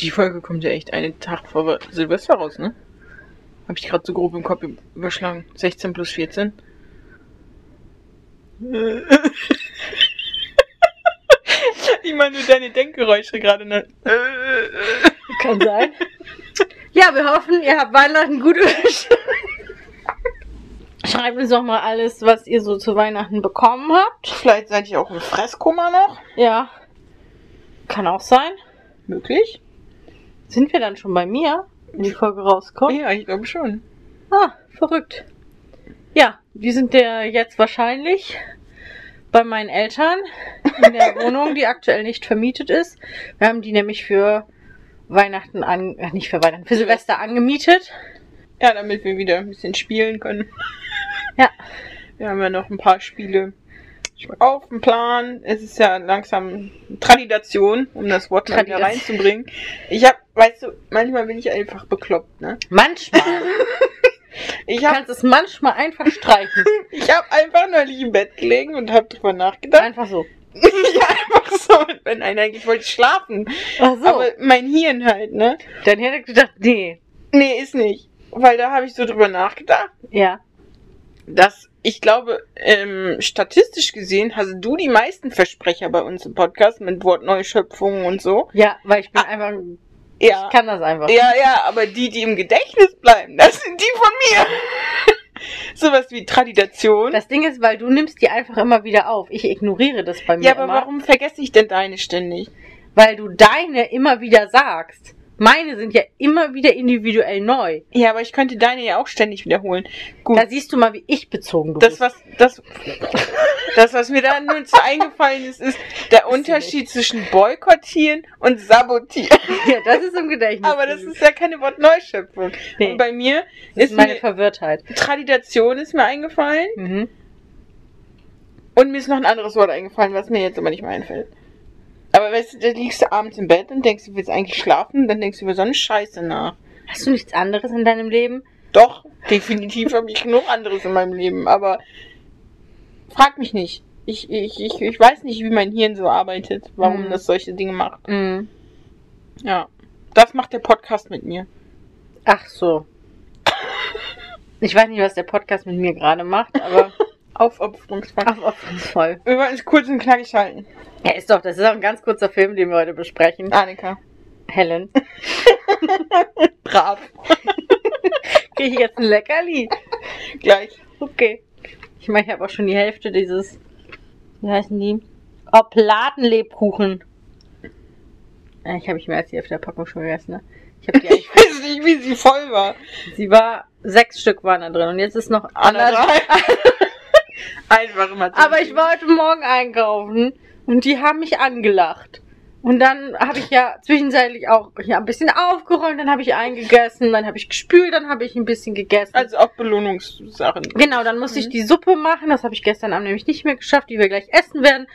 Die Folge kommt ja echt einen Tag vor Silvester raus, ne? Hab ich gerade so grob im Kopf überschlagen. 16 plus 14. ich meine nur deine Denkgeräusche gerade. Ne? Kann sein. Ja, wir hoffen, ihr habt Weihnachten gut überstanden. Schreibt uns doch mal alles, was ihr so zu Weihnachten bekommen habt. Vielleicht seid ihr auch im Fresskummer noch. Ja. Kann auch sein. Möglich. Sind wir dann schon bei mir, wenn die Folge rauskommt? Ja, ich glaube schon. Ah, verrückt. Ja, wir sind ja jetzt wahrscheinlich bei meinen Eltern in der Wohnung, die aktuell nicht vermietet ist. Wir haben die nämlich für Weihnachten an, äh, nicht für Weihnachten, für Silvester angemietet. Ja, damit wir wieder ein bisschen spielen können. Ja. Wir haben ja noch ein paar Spiele auf dem Plan. Es ist ja langsam Tradition, um das Wort mal wieder reinzubringen. Ich hab, weißt du, manchmal bin ich einfach bekloppt, ne? Manchmal. Ich Du hab, kannst es manchmal einfach streichen. ich hab einfach neulich im Bett gelegen und hab drüber nachgedacht. Einfach so. ja, einfach so. Wenn einer eigentlich wollte schlafen. Ach so. Aber mein Hirn halt, ne? Dann hätte ich gedacht, nee. Nee, ist nicht. Weil da habe ich so drüber nachgedacht. Ja. dass ich glaube, ähm, statistisch gesehen hast du die meisten Versprecher bei uns im Podcast mit Wortneuschöpfungen und so. Ja, weil ich bin einfach, Ja. ich kann das einfach. Ja, ja, aber die, die im Gedächtnis bleiben, das sind die von mir. Sowas wie Tradition. Das Ding ist, weil du nimmst die einfach immer wieder auf. Ich ignoriere das bei mir ja, aber immer. warum vergesse ich denn deine ständig? Weil du deine immer wieder sagst. Meine sind ja immer wieder individuell neu. Ja, aber ich könnte deine ja auch ständig wiederholen. Gut. Da siehst du mal, wie ich bezogen du Das, bist. was, das, das, was mir da nun so eingefallen ist, ist der Unterschied zwischen boykottieren und sabotieren. Ja, das ist im Gedächtnis. Aber das ist ja keine Wortneuschöpfung. Nee. Und bei mir das ist ist meine mir Verwirrtheit. Tradition ist mir eingefallen Mhm. und mir ist noch ein anderes Wort eingefallen, was mir jetzt aber nicht mehr einfällt. Aber weißt du, da liegst du abends im Bett und denkst, du willst eigentlich schlafen, dann denkst du über so eine Scheiße nach. Hast du nichts anderes in deinem Leben? Doch, definitiv habe ich genug anderes in meinem Leben, aber frag mich nicht. Ich, ich, ich, ich weiß nicht, wie mein Hirn so arbeitet, warum Mhm. das solche Dinge macht. Mhm. Ja. Das macht der Podcast mit mir. Ach so. Ich weiß nicht, was der Podcast mit mir gerade macht, aber Aufopferungsvoll. aufopferungsvoll. Wir wollten es kurz und knackig halten. Ja, ist doch, das ist auch ein ganz kurzer Film, den wir heute besprechen. Annika. Helen. Brav. Kriege ich jetzt ein Leckerli? Gleich. Okay. Ich meine, ich habe auch schon die Hälfte dieses, wie heißen die? Obladenlebkuchen. Äh, Ich habe nicht mehr als die Hälfte der Packung schon gegessen, ne? Ich die Ich weiß nicht, wie sie voll war. sie war, sechs Stück waren da drin und jetzt ist noch anderthalb. Anderthalb. Einfach immer. Aber ich war heute Morgen einkaufen und die haben mich angelacht. Und dann habe ich ja zwischenzeitlich auch ja, ein bisschen aufgeräumt, dann habe ich eingegessen, dann habe ich gespült, dann habe ich ein bisschen gegessen. Also auch Belohnungssachen. Genau, dann musste ich Mhm. die Suppe machen. Das habe ich gestern Abend nämlich nicht mehr geschafft, die wir gleich essen werden.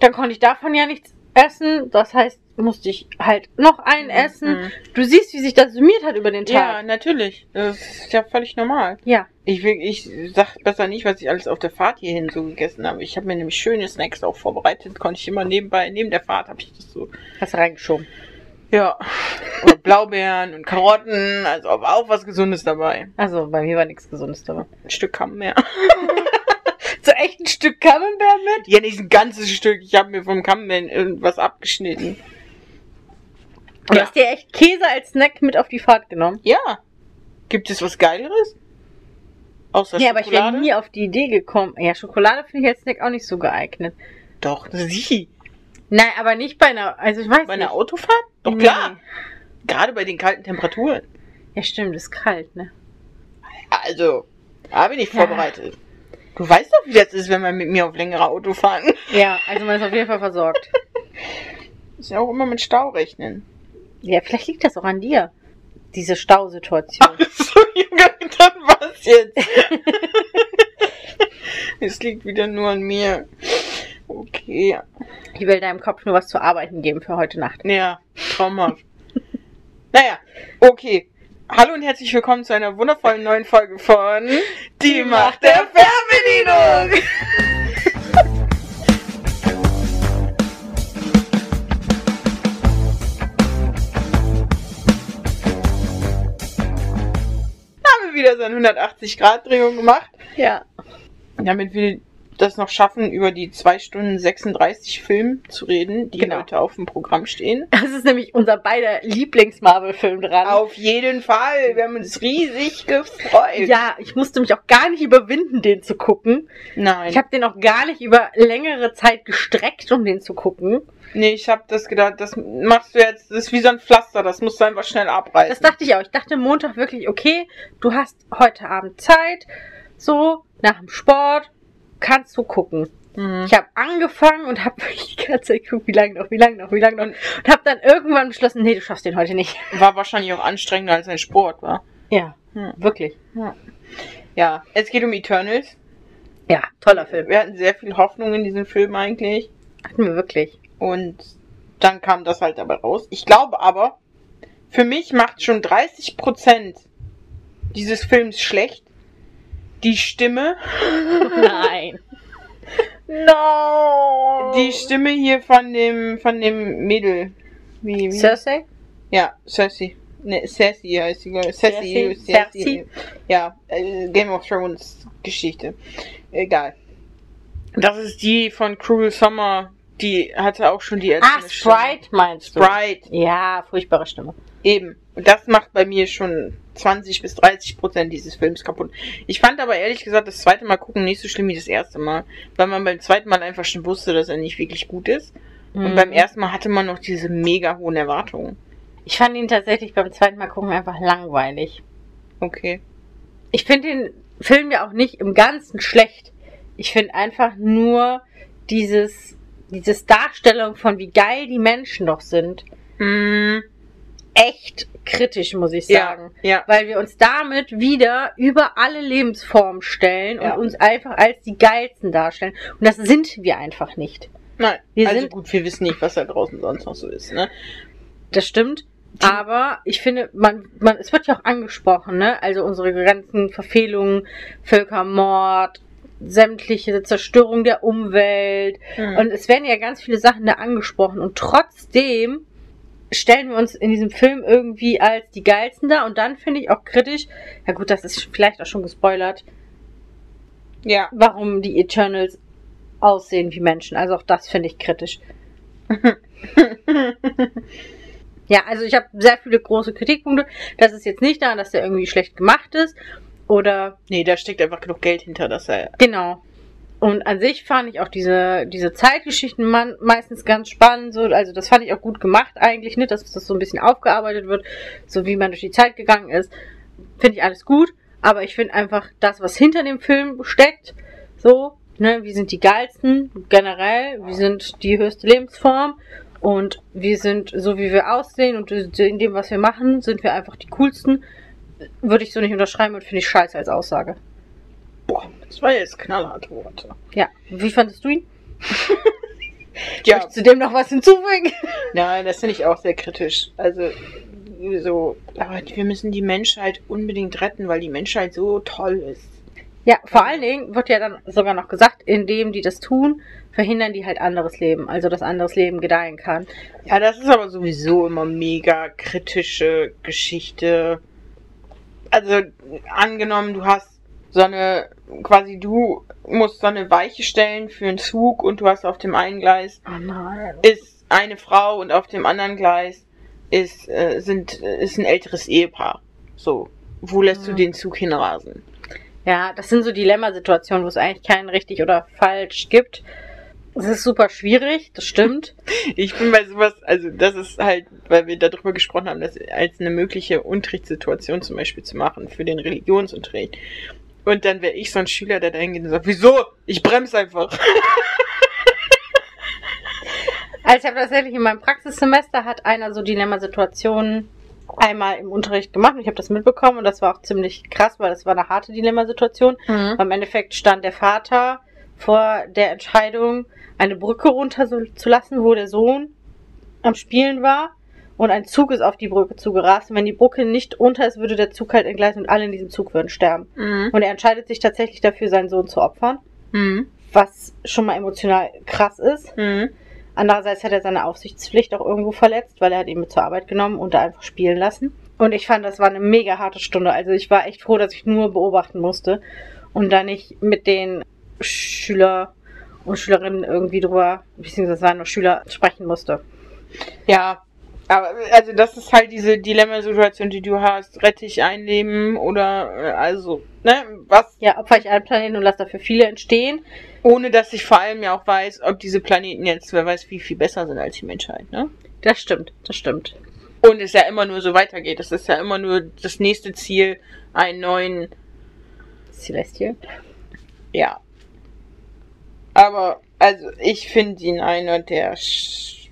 Dann konnte ich davon ja nichts essen. Das heißt, musste ich halt noch einen essen. Mhm. Du siehst, wie sich das summiert hat über den Ja, Tag. natürlich. Das ist ja völlig normal. Ja. Ich, will, ich sag besser nicht, was ich alles auf der Fahrt hierhin so gegessen habe. Ich habe mir nämlich schöne Snacks auch vorbereitet. Konnte ich immer nebenbei, neben der Fahrt habe ich das so. Hast du reingeschoben. Ja. Und Blaubeeren und Karotten. Also aber auch was Gesundes dabei. Also, bei mir war nichts Gesundes dabei. Ein Stück Camembert. So echt ein Stück Camembert mit? Ja, nicht ein ganzes Stück. Ich habe mir vom Camembert irgendwas abgeschnitten. Du Ja. hast dir echt Käse als Snack mit auf die Fahrt genommen. Ja. Gibt es was Geileres? Außer Ja, aber ich wäre Schokolade? nie auf die Idee gekommen. Ja, Schokolade finde ich als Snack auch nicht so geeignet. Doch, sie. Nein, aber nicht bei einer, also ich weiß Bei nicht. einer Autofahrt? Doch Nee. klar. Gerade bei den kalten Temperaturen. Ja, stimmt, ist kalt, ne? Also, da bin ich Ja. vorbereitet. Du weißt doch, wie das ist, wenn man mit mir auf längere Auto fahren. Ja, also man ist auf jeden Fall versorgt. Ist ja auch immer mit Stau rechnen. Ja, vielleicht liegt das auch an dir. Diese Stausituation. so, Junge, dann was jetzt? es liegt wieder nur an mir. Okay. Ich will deinem Kopf nur was zu arbeiten geben für heute Nacht. Ja, traumhaft. naja, okay. Hallo und herzlich willkommen zu einer wundervollen neuen Folge von Die Macht der Fernbedienung. wieder seine 180-Grad-Drehung gemacht, Ja. damit wir das noch schaffen, über die 2 Stunden 36 Film zu reden, die Genau. heute auf dem Programm stehen. Das ist nämlich unser beider Lieblings-Marvel-Film dran. Auf jeden Fall. Wir haben uns riesig gefreut. Ja, ich musste mich auch gar nicht überwinden, den zu gucken. Nein. Ich habe den auch gar nicht über längere Zeit gestreckt, um den zu gucken. Nee, ich habe das gedacht, das machst du jetzt, das ist wie so ein Pflaster, das musst du einfach schnell abreißen. Das dachte ich auch. Ich dachte Montag wirklich, okay, du hast heute Abend Zeit, so, nach dem Sport, kannst du gucken. Mhm. Ich habe angefangen und habe wirklich die ganze Zeit geguckt, wie lange noch, wie lange noch, wie lange noch. Und habe dann irgendwann beschlossen, nee, du schaffst den heute nicht. War wahrscheinlich auch anstrengender als ein Sport, war. Ja, Hm. wirklich. Ja, es geht um Eternals. Ja, toller Film. Wir hatten sehr viel Hoffnung in diesen Film eigentlich. Hatten wir wirklich. Und dann kam das halt dabei raus. Ich glaube aber, für mich macht schon 30% dieses Films schlecht. Die Stimme. Nein. no. Die Stimme hier von dem, von dem Mädel. Wie, wie? Cersei? Ja, Cersei. Ne, Cersei heißt sie. Cersei. Cersei. Ja, äh, Game of Thrones Geschichte. Egal. Das ist die von Cruel Summer. Die hatte auch schon die Ah, ätzende Stimme. Sprite meinst du? Sprite. Ja, furchtbare Stimme. Eben. Und das macht bei mir schon 20 bis 30 Prozent dieses Films kaputt. Ich fand aber ehrlich gesagt das zweite Mal gucken nicht so schlimm wie das erste Mal. Weil man beim zweiten Mal einfach schon wusste, dass er nicht wirklich gut ist. Und Mhm. beim ersten Mal hatte man noch diese mega hohen Erwartungen. Ich fand ihn tatsächlich beim zweiten Mal gucken einfach langweilig. Okay. Ich finde den Film ja auch nicht im Ganzen schlecht. Ich finde einfach nur dieses, dieses Darstellung von wie geil die Menschen doch sind, Mm, echt kritisch, muss ich ja, sagen. ja. Weil wir uns damit wieder über alle Lebensformen stellen Ja. und uns einfach als die geilsten darstellen. Und das sind wir einfach nicht. Nein, Wir also sind- gut, wir wissen nicht, was da draußen sonst noch so ist, ne? Das stimmt. Aber ich finde, man, man, es wird ja auch angesprochen, ne? Also unsere ganzen Verfehlungen, Völkermord, sämtliche Zerstörung der Umwelt. Und es werden ja ganz viele Sachen da angesprochen. Und trotzdem stellen wir uns in diesem Film irgendwie als die geilsten da. Und dann finde ich auch kritisch, ja gut, das ist vielleicht auch schon gespoilert, ja. warum die Eternals aussehen wie Menschen. Also auch das finde ich kritisch. Ja, also ich habe sehr viele große Kritikpunkte. Das ist jetzt nicht daran, dass der irgendwie schlecht gemacht ist. Oder nee, da steckt einfach genug Geld hinter, dass er. genau. Und an sich fand ich auch diese, diese Zeitgeschichten man, meistens ganz spannend. So, also das fand ich auch gut gemacht eigentlich, nicht, dass das so ein bisschen aufgearbeitet wird, so wie man durch die Zeit gegangen ist. Finde ich alles gut. Aber ich finde einfach das, was hinter dem Film steckt, so, ne, wir sind die geilsten generell, wir sind die höchste Lebensform und wir sind so, wie wir aussehen und in dem, was wir machen, sind wir einfach die coolsten. Würde ich so nicht unterschreiben und finde ich scheiße als Aussage. Boah, das war jetzt knallharte Worte. Ja, wie fandest du ihn? Ja, Möchtest du dem noch was hinzufügen? ja, das finde ich auch sehr kritisch. Also, so, aber wir müssen die Menschheit unbedingt retten, weil die Menschheit so toll ist. Ja, vor allen Dingen wird ja dann sogar noch gesagt, indem die das tun, verhindern die halt anderes Leben, also dass anderes Leben gedeihen kann. Ja, das ist aber sowieso immer mega kritische Geschichte. Also, angenommen, du hast so eine, quasi du musst so eine Weiche stellen für einen Zug und du hast auf dem einen Gleis Oh ist eine Frau und auf dem anderen Gleis ist, äh, sind, ist ein älteres Ehepaar. So. Wo lässt du Mhm. den Zug hinrasen? Ja, das sind so Dilemmasituationen, wo es eigentlich keinen richtig oder falsch gibt. Es ist super schwierig, das stimmt. Ich bin bei sowas, also das ist halt, weil wir darüber gesprochen haben, das als eine mögliche Unterrichtssituation zum Beispiel zu machen für den Religionsunterricht. Und dann wäre ich so ein Schüler, der da hingeht und sagt, wieso? Ich bremse einfach. Also ich habe tatsächlich in meinem Praxissemester hat einer so Dilemmasituationen einmal im Unterricht gemacht und ich habe das mitbekommen und das war auch ziemlich krass, weil das war eine harte Dilemmasituation. Mhm. Im Endeffekt stand der Vater vor der Entscheidung, eine Brücke runterzulassen, wo der Sohn am Spielen war. Und ein Zug ist auf die Brücke zugerast. Und wenn die Brücke nicht runter ist, würde der Zug halt entgleisen und alle in diesem Zug würden sterben. Mhm. Und er entscheidet sich tatsächlich dafür, seinen Sohn zu opfern. Mhm. Was schon mal emotional krass ist. Mhm. Andererseits hat er seine Aufsichtspflicht auch irgendwo verletzt, weil er hat ihn mit zur Arbeit genommen und da einfach spielen lassen. Und ich fand, das war eine mega harte Stunde. Also ich war echt froh, dass ich nur beobachten musste und da nicht mit den Schüler und Schülerinnen irgendwie drüber, beziehungsweise waren nur Schüler, sprechen musste. Ja, aber also das ist halt diese Dilemmasituation, die du hast. Rette ich ein Leben oder äh, also, ne, was? Ja, opfer ich einen Planeten und lasse dafür viele entstehen. Ohne dass ich vor allem ja auch weiß, ob diese Planeten jetzt, wer weiß, wie viel besser sind als die Menschheit, ne? Das stimmt, das stimmt. Und es ja immer nur so weitergeht. Es ist ja immer nur das nächste Ziel, einen neuen, Celestial. ja. Aber, also, ich finde ihn einer der, sch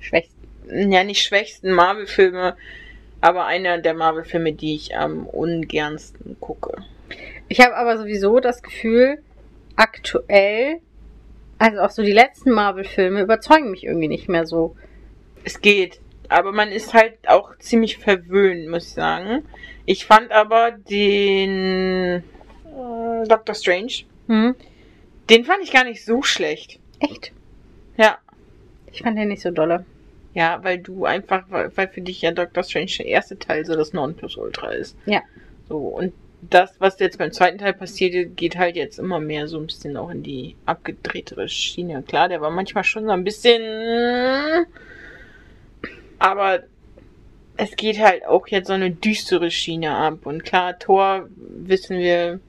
Schwächsten. ja, nicht schwächsten Marvel-Filme, aber einer der Marvel-Filme, die ich am ungernsten gucke. Ich habe aber sowieso das Gefühl, aktuell, also auch so die letzten Marvel-Filme überzeugen mich irgendwie nicht mehr so. Es geht. Aber man ist halt auch ziemlich verwöhnt, muss ich sagen. Ich fand aber den äh, Doctor Strange, Hm? Den fand ich gar nicht so schlecht. Echt? Ja. Ich fand den nicht so dolle. Ja, weil du einfach, weil für dich ja Doctor Strange der erste Teil so das Nonplusultra ist. Ja. So, und das, was jetzt beim zweiten Teil passiert, geht halt jetzt immer mehr so ein bisschen auch in die abgedrehtere Schiene. Klar, der war manchmal schon so ein bisschen. Aber es geht halt auch jetzt so eine düstere Schiene ab. Und klar, Thor wissen wir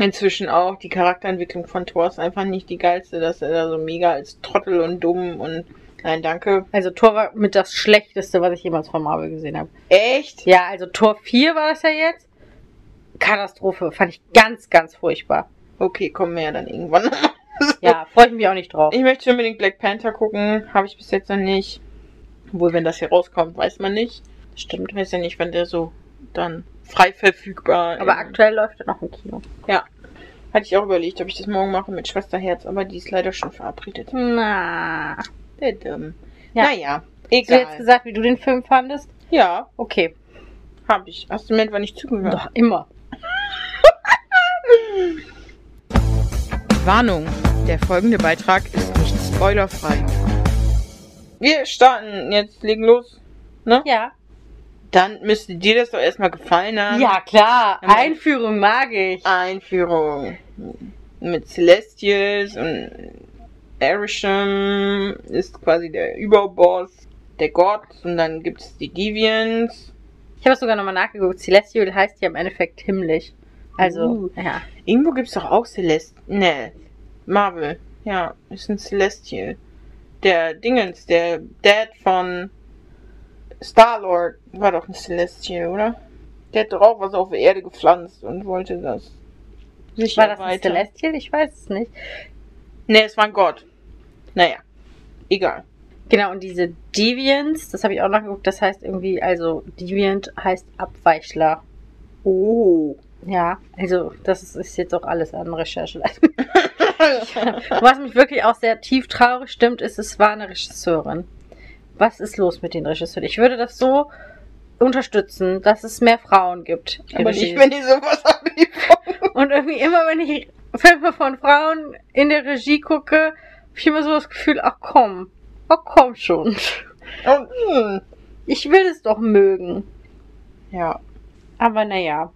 inzwischen auch, die Charakterentwicklung von Thor ist einfach nicht die geilste, dass er da so mega als Trottel und dumm und nein, danke. Also Tor war mit das Schlechteste, was ich jemals von Marvel gesehen habe. Echt? Ja, also Tor 4 war das ja jetzt. Katastrophe. Fand ich ganz, ganz furchtbar. Okay, kommen wir ja dann irgendwann. Ja, freue ich mich auch nicht drauf. Ich möchte unbedingt Black Panther gucken. Habe ich bis jetzt noch nicht. Obwohl, wenn das hier rauskommt, weiß man nicht. Stimmt. Weiß ja nicht, wann der so dann frei verfügbar Aber aktuell läuft er noch im Kino. Hatte ich auch überlegt, ob ich das morgen mache mit Schwesterherz, aber die ist leider schon verabredet. Na. Der dumm. Ja. Naja, Hast du jetzt egal. gesagt, wie du den Film fandest? Ja, Okay. habe ich. Hast du mir etwa nicht zugehört? Doch, immer. Warnung, der folgende Beitrag ist nicht spoilerfrei. Wir starten jetzt, legen los. Ja. Dann müsste dir das doch erstmal gefallen haben. Ja, klar. Einführung mag ich. Einführung mit Celestials und Erisham ist quasi der Überboss, der Gott und dann gibt es die Deviants. Ich habe es sogar nochmal nachgeguckt. Celestial heißt ja im Endeffekt himmlisch. Also, Uh. ja. Irgendwo gibt es doch auch Celestial. Ne, Marvel. Ja, ist ein Celestial. Der Dingens, der Dad von Star-Lord war doch ein Celestial, oder? Der hat doch auch was auf der Erde gepflanzt und wollte das. Sicher War das ein. Celestial? Ich weiß es nicht. Ne, es war ein Gott. Naja, egal. Genau, und diese Deviants, das habe ich auch nachgeguckt, das heißt irgendwie, also Deviant heißt Abweichler. Oh. Ja, also das ist jetzt auch alles an Recherche. Was mich wirklich auch sehr tief traurig stimmt, ist, es war eine Regisseurin. Was ist los mit den Regisseuren? Ich würde das so unterstützen, dass es mehr Frauen gibt. Aber nicht, wenn die sowas abliefern. Und irgendwie immer, wenn ich Filme von Frauen in der Regie gucke, habe ich immer so das Gefühl, ach komm, ach komm schon. Hm. Ich will es doch mögen. Ja. Aber naja.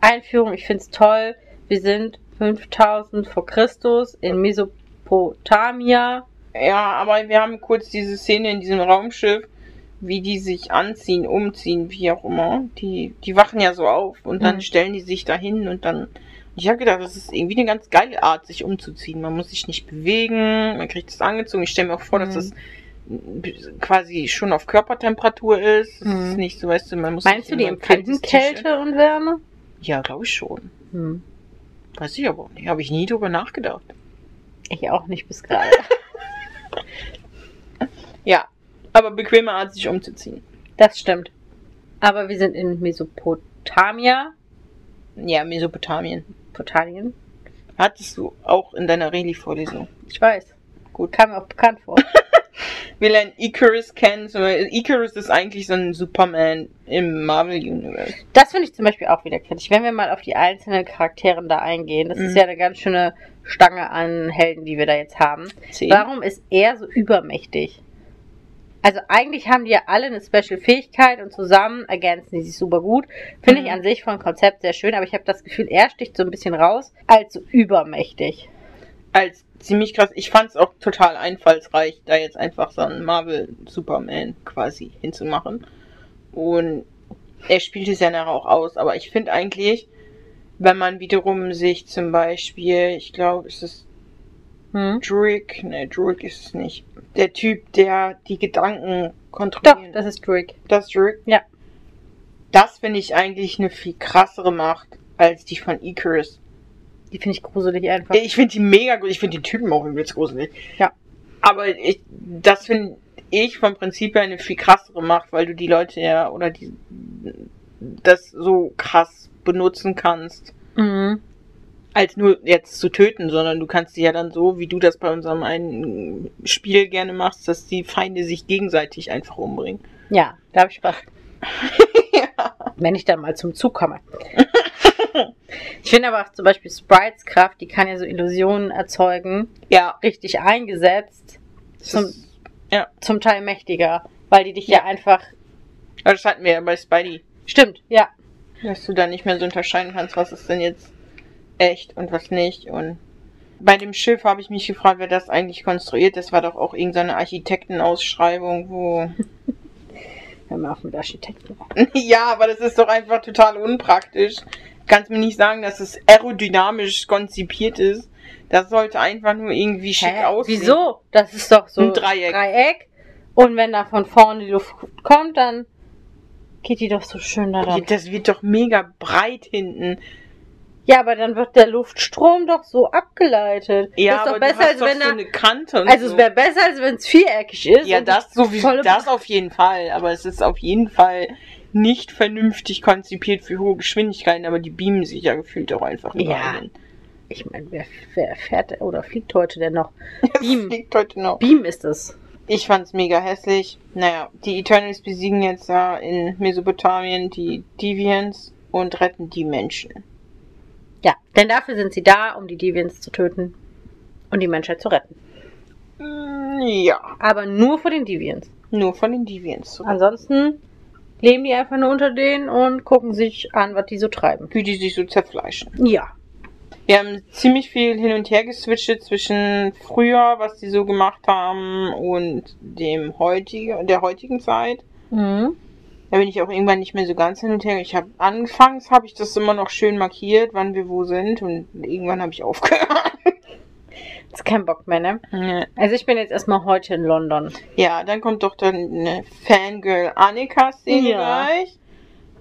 Einführung, ich find's toll. Wir sind 5000 vor Christus in Mesopotamia. Ja, aber wir haben kurz diese Szene in diesem Raumschiff, wie die sich anziehen, umziehen, wie auch immer. Die, die wachen ja so auf und dann Mhm. stellen die sich dahin und dann. Ich habe gedacht, das ist irgendwie eine ganz geile Art, sich umzuziehen. Man muss sich nicht bewegen, man kriegt es angezogen. Ich stelle mir auch vor, dass Mhm. das quasi schon auf Körpertemperatur ist. Mhm. ist nicht so, weißt du, man muss Meinst du, die empfinden Kälte und Wärme? Ja, glaube ich schon. Hm. Weiß ich aber auch nicht. Habe ich nie drüber nachgedacht. Ich auch nicht bis gerade. Ja, aber bequeme Art, sich umzuziehen. Das stimmt. Aber wir sind in Mesopotamia. Ja, Mesopotamien. Potamien. Hattest du auch in deiner Reli-Vorlesung. Ich weiß. Gut. Kam mir auch bekannt vor. Wir lernen Icarus kennen. So, Icarus ist eigentlich so ein Superman im Marvel-Universe. Das finde ich zum Beispiel auch wieder kritisch. Wenn wir mal auf die einzelnen Charakteren da eingehen, das ist Mhm. ja eine ganz schöne Stange an Helden, die wir da jetzt haben. Zehn. Warum ist er so übermächtig? Also eigentlich haben die ja alle eine Special-Fähigkeit und zusammen ergänzen die sich super gut. Finde Mhm. ich an sich vom Konzept sehr schön, aber ich habe das Gefühl, er sticht so ein bisschen raus als so übermächtig. Als ziemlich krass. Ich fand es auch total einfallsreich, da jetzt einfach so einen Marvel Superman quasi hinzumachen. Und er spielt es ja nachher auch aus, aber ich finde eigentlich, wenn man wiederum sich zum Beispiel, ich glaube, es ist Hm? Druig, ne, Druig ist es nicht. Der Typ, der die Gedanken Doch, kontrolliert. das ist Drake. Das Druig? Ja. Das finde ich eigentlich eine viel krassere Macht als die von Icarus. Die finde ich gruselig einfach. Ich finde die mega gut. Ich finde die Typen auch übelst gruselig. Ja. Aber ich, das finde ich vom Prinzip her eine viel krassere Macht, weil du die Leute ja oder die das so krass benutzen kannst, Mhm. als nur jetzt zu töten, sondern du kannst die ja dann so, wie du das bei unserem einen Spiel gerne machst, dass die Feinde sich gegenseitig einfach umbringen. Ja, da habe ich Spaß. ja. Wenn ich dann mal zum Zug komme. ich finde aber auch zum Beispiel Sprites Kraft, die kann ja so Illusionen erzeugen, Ja. richtig eingesetzt, zum, ist- ja. zum Teil mächtiger, weil die dich ja, Ja. einfach. Das hatten wir ja bei Spidey. Stimmt, ja. Dass du da nicht mehr so unterscheiden kannst, was ist denn jetzt echt und was nicht. Und bei dem Schiff habe ich mich gefragt, wer das eigentlich konstruiert. Das war doch auch irgendeine Architektenausschreibung, wo. Hör mal auf mit Architekten. ja, aber das ist doch einfach total unpraktisch. Du kannst mir nicht sagen, dass es aerodynamisch konzipiert ist. Das sollte einfach nur irgendwie schick Hä? aussehen. Wieso? Das ist doch so Ein Dreieck. Dreieck. Und wenn da von vorne die Luft kommt, dann geht die doch so schön da dran. Das wird doch mega breit hinten. Ja, aber dann wird der Luftstrom doch so abgeleitet. Ja, das ist doch aber besser, als wenn so eine Kante und Also so. es wäre besser, als wenn es viereckig ist. Ja, das so wie das auf jeden Fall, aber es ist auf jeden Fall nicht vernünftig konzipiert für hohe Geschwindigkeiten, aber die beamen sich ja gefühlt auch einfach Ja. hin. Ich meine, wer, wer fährt oder fliegt heute denn noch? Beam. Das liegt heute noch. Beam ist es. Ich fand's mega hässlich. Naja, die Eternals besiegen jetzt da in Mesopotamien die Deviants und retten die Menschen. Ja, denn dafür sind sie da, um die Deviants zu töten und die Menschheit zu retten. Mm, Ja, Aber nur vor den Deviants. nur von den Deviants zurück. Ansonsten leben die einfach nur unter denen und gucken sich an, was die so treiben. Wie die sich so zerfleischen. Ja. Wir haben ziemlich viel hin und her geswitcht zwischen früher, was die so gemacht haben, und dem heutigen, der heutigen Zeit. Mhm. Da bin ich auch irgendwann nicht mehr so ganz hin und her. Ich habe anfangs habe ich das immer noch schön markiert, wann wir wo sind, und irgendwann habe ich aufgehört. Ist kein Bock mehr, ne? Also ich bin jetzt erstmal heute in London. Ja, dann kommt doch dann eine Fangirl Annika-Szene Ja. gleich.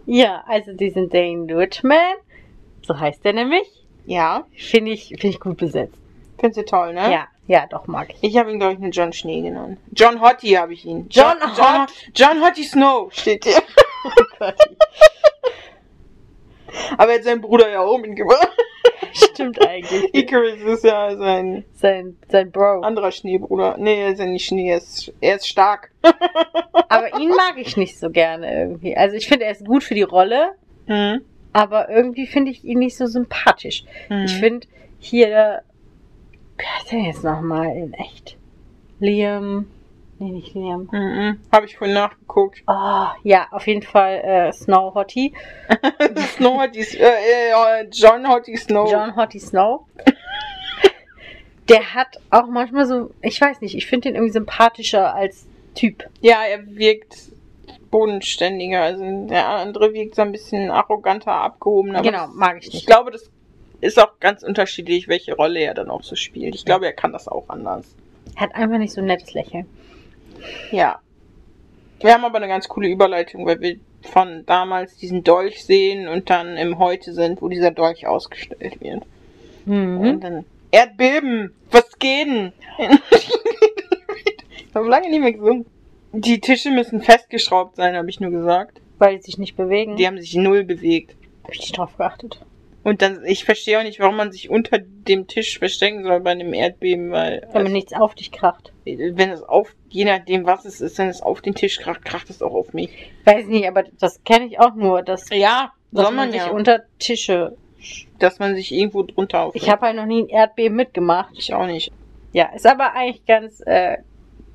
Ja, also diesen Dane Richman, so heißt der nämlich, Ja, finde ich, finde ich gut besetzt. findest du toll, ne? Ja, ja, doch mag ich. Ich habe ihn, glaube ich, nur John Schnee genannt. John Hottie habe ich ihn. John John, Hott. John Hottie Snow steht hier. Aber er hat seinen Bruder ja auch mitgebracht. Stimmt eigentlich. Icarus ist ja sein Sein, sein Bro. anderer Schneebruder. Nee, er ist ja nicht Schnee, er ist, er ist stark. Aber ihn mag ich nicht so gerne irgendwie. Also ich finde, er ist gut für die Rolle, Mhm. Aber irgendwie finde ich ihn nicht so sympathisch. Mhm. Ich finde hier, wer ist denn jetzt nochmal in echt? Liam, nee, nicht Liam. Mhm. Habe ich vorhin nachgeguckt. Oh, ja, auf jeden Fall äh, Snow Hottie. Snow Hottie, äh, äh, John Hottie Snow. John Hottie Snow. Der hat auch manchmal so, ich weiß nicht, ich finde den irgendwie sympathischer als Typ. Ja, er wirkt bodenständiger. Also der andere wirkt so ein bisschen arroganter, abgehobener. genau, mag ich Ich nicht. glaube, das ist auch ganz unterschiedlich, welche Rolle er dann auch so spielt. Ich glaube, er kann das auch anders. Er hat einfach nicht so ein nettes Lächeln. Ja. Wir haben aber eine ganz coole Überleitung, weil wir von damals diesen Dolch sehen und dann im Heute sind, wo dieser Dolch ausgestellt wird. Mhm. Und dann Erdbeben! Was geht denn? ich habe lange nicht mehr gesungen. Die Tische müssen festgeschraubt sein, habe ich nur gesagt. Weil die sich nicht bewegen. Die haben sich null bewegt. Hab ich nicht drauf geachtet. Und dann, ich verstehe auch nicht, warum man sich unter dem Tisch verstecken soll bei einem Erdbeben, weil Damit also, nichts auf dich kracht. wenn es auf, je nachdem was es ist, wenn es auf den Tisch kracht, kracht es auch auf mich. Weiß nicht, aber das kenne ich auch nur, dass, Ja, dass soll man sich ja. unter Tische. dass man sich irgendwo drunter auf. Ich habe halt noch nie ein Erdbeben mitgemacht. ich auch nicht. Ja, ist aber eigentlich ganz äh,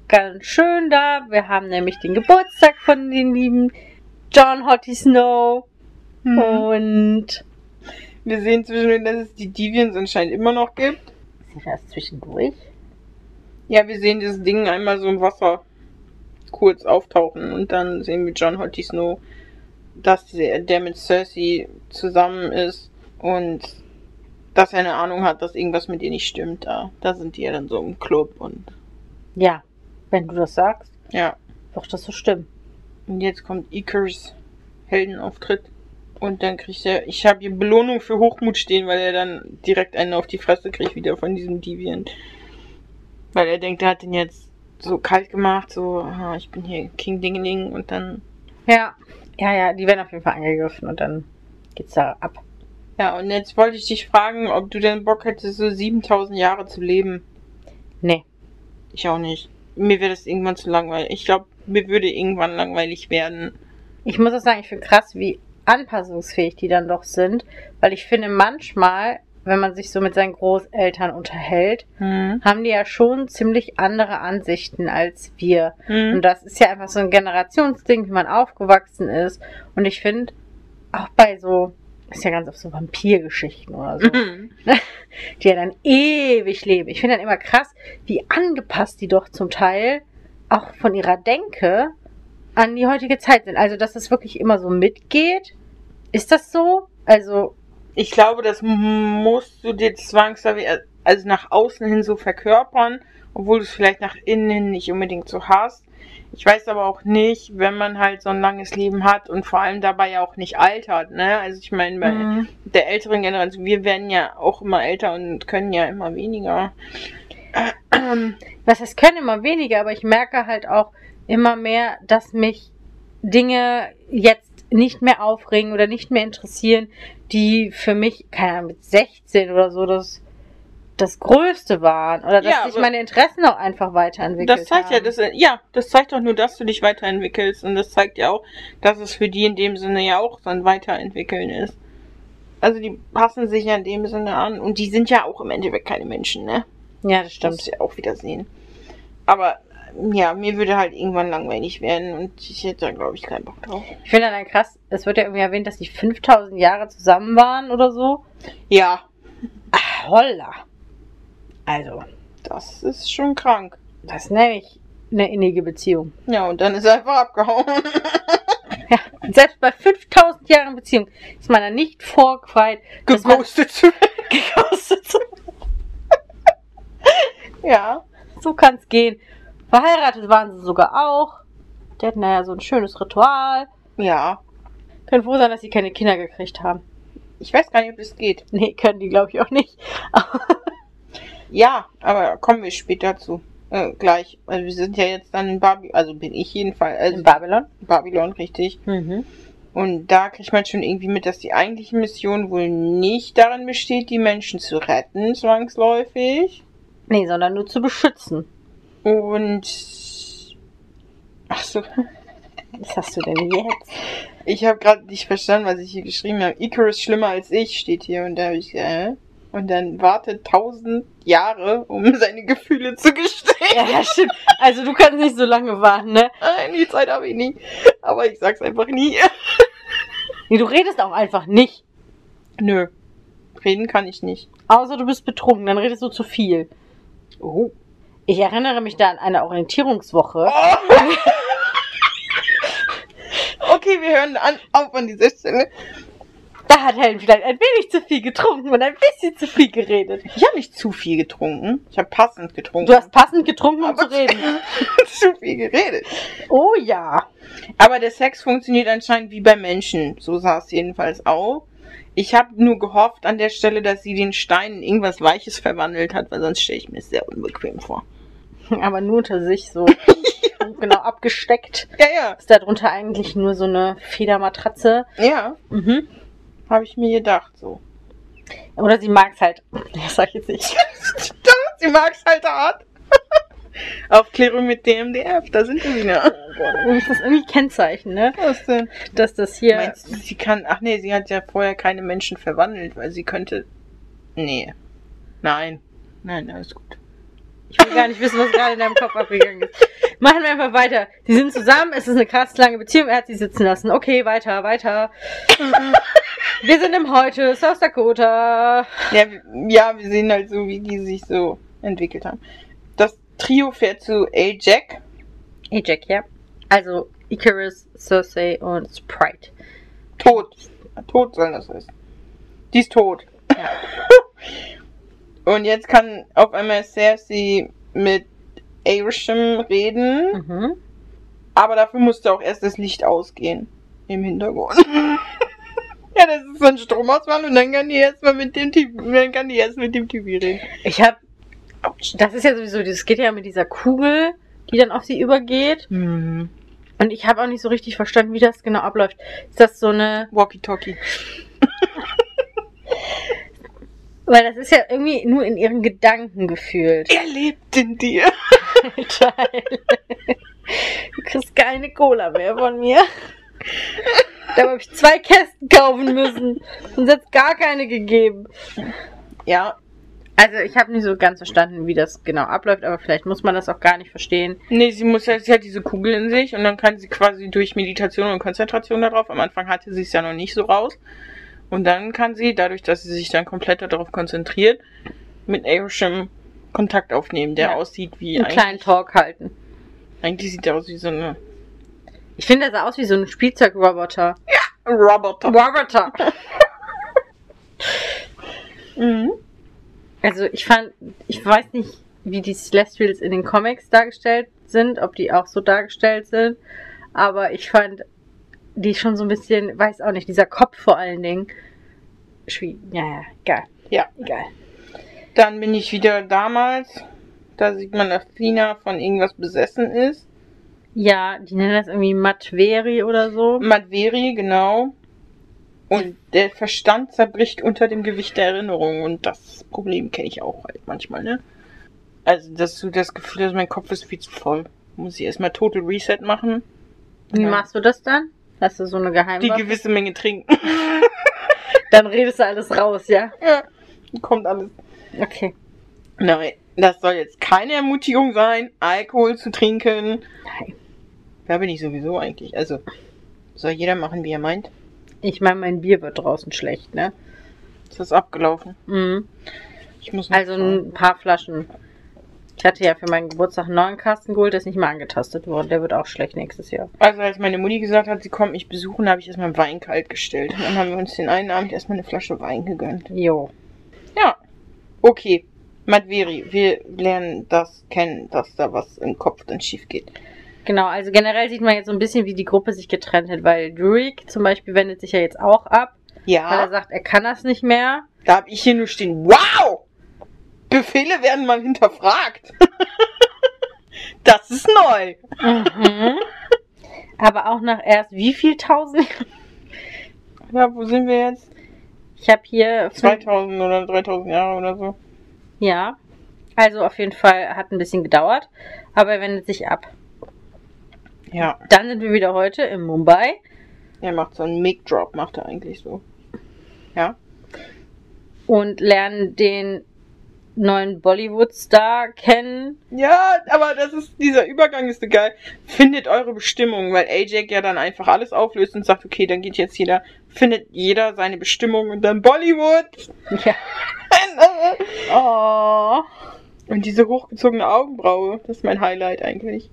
ganz schön da. Wir haben nämlich den Geburtstag von den lieben John Hottie Snow. Mhm. Und Wir sehen zwischendurch, dass es die Deviants anscheinend immer noch gibt. ist das zwischendurch? Ja, wir sehen das Ding einmal so im Wasser kurz auftauchen und dann sehen wir John Hottie Snow, dass der, der mit Cersei zusammen ist und dass er eine Ahnung hat, dass irgendwas mit ihr nicht stimmt. Da, da sind die ja dann so im Club und Ja, wenn du das sagst, ja. wird das so stimmen. Und jetzt kommt Ikers Heldenauftritt. Und dann kriegt er, ich habe hier Belohnung für Hochmut stehen, weil er dann direkt einen auf die Fresse kriegt wieder von diesem Deviant. Weil er denkt, er hat den jetzt so kalt gemacht, so, ah, ich bin hier King Dingeling und dann, Ja, ja, ja, die werden auf jeden Fall angegriffen und dann geht's da ab. ja, und jetzt wollte ich dich fragen, ob du denn Bock hättest, so 7000 Jahre zu leben. Nee. Ich auch nicht. Mir wäre das irgendwann zu langweilig. Ich glaube, mir würde irgendwann langweilig werden. Ich muss auch sagen, ich finde krass, wie anpassungsfähig die dann doch sind, weil ich finde manchmal, wenn man sich so mit seinen Großeltern unterhält, Hm. haben die ja schon ziemlich andere Ansichten als wir. Und Hm. das ist ja einfach so ein Generationsding, wie man aufgewachsen ist. Und ich finde, auch bei so, ist ja ganz oft so Vampirgeschichten oder so, Mhm. die ja dann ewig leben. Ich finde dann immer krass, wie angepasst die doch zum Teil auch von ihrer Denke an die heutige Zeit sind. Also, dass das wirklich immer so mitgeht. Ist das so? Also, Ich glaube, das musst du dir zwangsläufig, also nach außen hin so verkörpern, obwohl du es vielleicht nach innen hin nicht unbedingt so hast. Ich weiß aber auch nicht, wenn man halt so ein langes Leben hat und vor allem dabei ja auch nicht altert, ne? Also ich meine, bei Mhm. der älteren Generation, wir werden ja auch immer älter und können ja immer weniger. Was heißt, können immer weniger, aber ich merke halt auch immer mehr, dass mich Dinge jetzt nicht mehr aufregen oder nicht mehr interessieren, die für mich, keine Ahnung, mit 16 oder so das, das Größte waren. Oder dass Ja, sich meine Interessen auch einfach weiterentwickelt Das zeigt haben. ja, das, ja, das zeigt doch nur, dass du dich weiterentwickelst und das zeigt ja auch, dass es für die in dem Sinne ja auch so ein Weiterentwickeln ist. Also die passen sich ja in dem Sinne an und die sind ja auch im Endeffekt keine Menschen, ne? Ja, das Das stimmt. musst du ja auch wieder sehen. Aber ja, mir würde halt irgendwann langweilig werden und ich hätte da glaube ich keinen Bock drauf. Ich finde dann krass, es wird ja irgendwie erwähnt, dass die 5000 Jahre zusammen waren oder so. Ja, Ah, holla. Also, das ist schon krank. das ist nämlich eine innige Beziehung. Ja, und dann ist er einfach abgehauen. Ja, selbst bei 5000 Jahren Beziehung ist man dann nicht vorgefeit, Geghostet zu geghostet zu Ja. So kann es gehen. Verheiratet waren sie sogar auch. Die hatten ja so ein schönes Ritual. Ja. Können froh sein, dass sie keine Kinder gekriegt haben. Ich weiß gar nicht, ob das geht. Nee, können die, glaube ich, auch nicht. Ja, aber kommen wir später zu. Äh, gleich. Also wir sind ja jetzt dann in Babylon, also bin ich jedenfalls, also in Babylon. Babylon, richtig. Mhm. Und da kriegt man schon irgendwie mit, dass die eigentliche Mission wohl nicht darin besteht, die Menschen zu retten, zwangsläufig. Nee, sondern nur zu beschützen. Und. Ach so. Was hast du denn jetzt? Ich habe gerade nicht verstanden, was ich hier geschrieben habe. Icarus schlimmer als ich steht hier. Und da habe ich gesagt, äh? Und dann wartet tausend Jahre, um seine Gefühle zu gestehen. Ja, ja, stimmt. Also du kannst nicht so lange warten, ne? Nein, die Zeit habe ich nicht. Aber ich sag's einfach nie. Nee, du redest auch einfach nicht. Nö. Reden kann ich nicht. Außer du bist betrunken, dann redest du zu viel. Oh. Ich erinnere mich da an eine Orientierungswoche. Okay, wir hören an, auf an dieser Stelle. Da hat Helen vielleicht ein wenig zu viel getrunken und ein bisschen zu viel geredet. Ich habe nicht zu viel getrunken. Ich habe passend getrunken. Du hast passend getrunken, um Aber- zu reden. zu viel geredet. Oh ja. Aber der Sex funktioniert anscheinend wie bei Menschen. So sah es jedenfalls auch. Ich habe nur gehofft an der Stelle, dass sie den Stein in irgendwas Weiches verwandelt hat, weil sonst stelle ich mir es sehr unbequem vor. Aber nur unter sich so. genau abgesteckt. Ja, ja. Ist darunter eigentlich nur so eine Federmatratze. Ja, Mhm. Habe ich mir gedacht so. Oder sie mag's halt. Das sag ich jetzt nicht. sie mag es halt hart. Aufklärung mit DMDF, da sind wir wieder. Wir müssen das irgendwie kennzeichnen, ne? Was denn? Dass das hier. Meinst du, sie kann. Ach nee, sie hat ja vorher keine Menschen verwandelt, weil sie könnte. Nee. Nein. Nein, alles gut. Ich will gar nicht wissen, was gerade in deinem Kopf abgegangen ist. Machen wir einfach weiter. Sie sind zusammen, es ist eine krass lange Beziehung, er hat sie sitzen lassen. Okay, weiter, weiter. Wir sind im Heute, South Dakota. Ja, wir- ja, wir sehen halt so, wie die sich so entwickelt haben. Das Trio fährt zu A-Jack. Ja. Also Icarus, Cersei und Sprite. Tot. Tot soll das heißen. Die ist tot. Ja. Und jetzt kann auf einmal Cersei mit Arishem reden. Mhm. Aber dafür musste auch erst das Licht ausgehen. Im Hintergrund. ja, das ist so ein Stromausfall und dann kann die erst mal mit dem Typ, dann kann die erst mit dem Typ reden. Ich habe, das ist ja sowieso, das geht ja mit dieser Kugel, die dann auf sie übergeht. Mhm. Und ich habe auch nicht so richtig verstanden, wie das genau abläuft. Ist das so eine, Walkie-talkie. Weil das ist ja irgendwie nur in ihren Gedanken gefühlt. Er lebt in dir. Alter. Du kriegst keine Cola mehr von mir. Da habe ich zwei Kästen kaufen müssen. Und hat gar keine gegeben. Ja, Also ich habe nicht so ganz verstanden, wie das genau abläuft, aber vielleicht muss man das auch gar nicht verstehen. Nee, sie muss ja, sie hat diese Kugel in sich und dann kann sie quasi durch Meditation und Konzentration darauf, am Anfang hatte sie es ja noch nicht so raus. Und dann kann sie, dadurch, dass sie sich dann komplett darauf konzentriert, mit Airsham Kontakt aufnehmen, der Ja. aussieht wie Einen kleinen Talk halten. eigentlich sieht er aus wie so eine Ich finde, er sah aus wie so ein Spielzeugroboter. Roboter. Roboter. Mhm. Also ich fand, ich weiß nicht, wie die Celestials in den Comics dargestellt sind, ob die auch so dargestellt sind, aber ich fand die schon so ein bisschen, weiß auch nicht, dieser Kopf vor allen Dingen. Schwie ja, ja, egal. Ja. Egal. Dann bin ich wieder damals, da sieht man, dass Tina von irgendwas besessen ist. Ja, die nennen das irgendwie Matveri oder so. Madveri, genau. Und der Verstand zerbricht unter dem Gewicht der Erinnerung. Und das Problem kenne ich auch halt manchmal, ne? Also, dass du das Gefühl hast, mein Kopf ist viel zu voll. Muss ich erstmal Total Reset machen. Wie Ja. machst du das dann? Hast du so eine Die Geheimwaffe? gewisse Menge trinken. Dann redest du alles raus, ja? ja, kommt alles. Okay. Nein, das soll jetzt keine Ermutigung sein, Alkohol zu trinken. Nein. Da bin ich sowieso eigentlich. Also, soll jeder machen, wie er meint. Ich meine, mein Bier wird draußen schlecht, ne? Ist das abgelaufen? Mhm. Ich muss noch Also ein paar Flaschen. Ich hatte ja für meinen Geburtstag einen neuen Kasten geholt, der ist nicht mal angetastet worden. Der wird auch schlecht nächstes Jahr. Also als meine Mutti gesagt hat, sie kommt mich besuchen, habe ich erstmal Wein kalt gestellt. Und dann haben wir uns den einen Abend erstmal eine Flasche Wein gegönnt. Jo. Ja. Okay. Madveri, wir lernen das kennen, dass da was im Kopf dann schief geht. Genau, also generell sieht man jetzt so ein bisschen, wie die Gruppe sich getrennt hat, weil Druid zum Beispiel wendet sich ja jetzt auch ab, weil er Ja, sagt, er kann das nicht mehr. da habe ich hier nur stehen, wow! Befehle werden mal hinterfragt. das ist neu. Mhm. Aber auch nach erst wie viel tausend? Ja, wo sind wir jetzt? Ich habe hier... 2000 oder 3000 Jahre oder so. Ja. Also auf jeden Fall hat ein bisschen gedauert, aber er wendet sich ab. Ja, Dann sind wir wieder heute in Mumbai. er macht so einen Mic-Drop, macht er eigentlich so. Ja. und lernen den neuen Bollywood-Star kennen. Ja, aber das ist, dieser Übergang ist so geil. Findet eure Bestimmung, weil Ajax ja dann einfach alles auflöst und sagt, okay, dann geht jetzt jeder, findet jeder seine Bestimmung und dann Bollywood. Ja. Oh. Und diese hochgezogene Augenbraue, das ist mein Highlight eigentlich.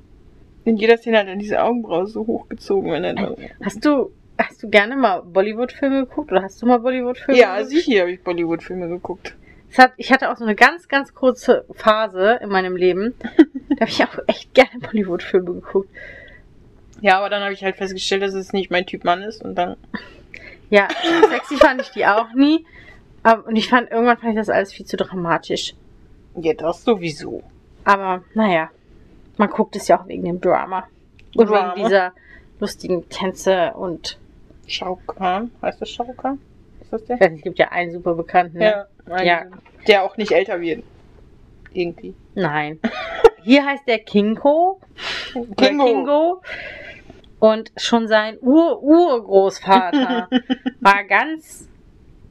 In jeder Szene hat er diese Augenbraue so hochgezogen, wenn er da. Hast du, hast du gerne mal Bollywood-Filme geguckt? Oder hast du mal Bollywood-Filme Ja, geguckt? sicher habe ich Bollywood-Filme geguckt. Hat, ich hatte auch so eine ganz, ganz kurze Phase in meinem Leben. da habe ich auch echt gerne Bollywood-Filme geguckt. Ja, aber dann habe ich halt festgestellt, dass es nicht mein Typ Mann ist und dann. Ja, sexy fand ich die auch nie. Aber, und ich fand, irgendwann fand ich das alles viel zu dramatisch. Ja, das sowieso. Aber naja, man guckt es ja auch wegen dem Drama. Und Drama. wegen dieser lustigen Tänze und Shao Kahn, heißt das Shao Das der? ich weiß nicht, es gibt ja einen super bekannten. Ne? Ja, Ja. Der auch nicht älter wird. Irgendwie. Nein. Hier heißt der Kinko. Kingo. Kingo. Und schon sein Ur-Urgroßvater war ganz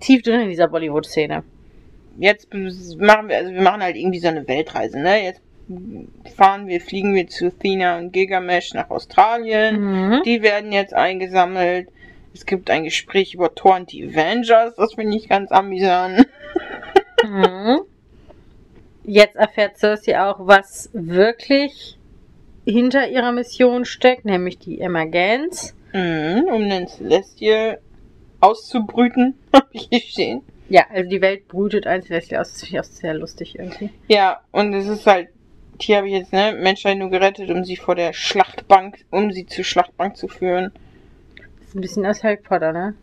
tief drin in dieser Bollywood-Szene. Jetzt machen wir, also wir machen halt irgendwie so eine Weltreise, ne? Jetzt fahren wir, fliegen wir zu Athena und Gigamesh nach Australien. Mhm. Die werden jetzt eingesammelt. Es gibt ein Gespräch über Thor und die Avengers. Das finde ich ganz amüsant. Mhm. Jetzt erfährt Cersei auch, was wirklich hinter ihrer Mission steckt, nämlich die Emergenz. Mhm, um den Celestial auszubrüten, habe ich hier stehen. Ja, also die Welt brütet ein Celestial aus. Das finde ich auch sehr lustig irgendwie. Ja, und es ist halt, hier habe ich jetzt, ne, Menschheit nur gerettet, um sie vor der Schlachtbank, um sie zur Schlachtbank zu führen. Ein bisschen als Harry Potter, ne?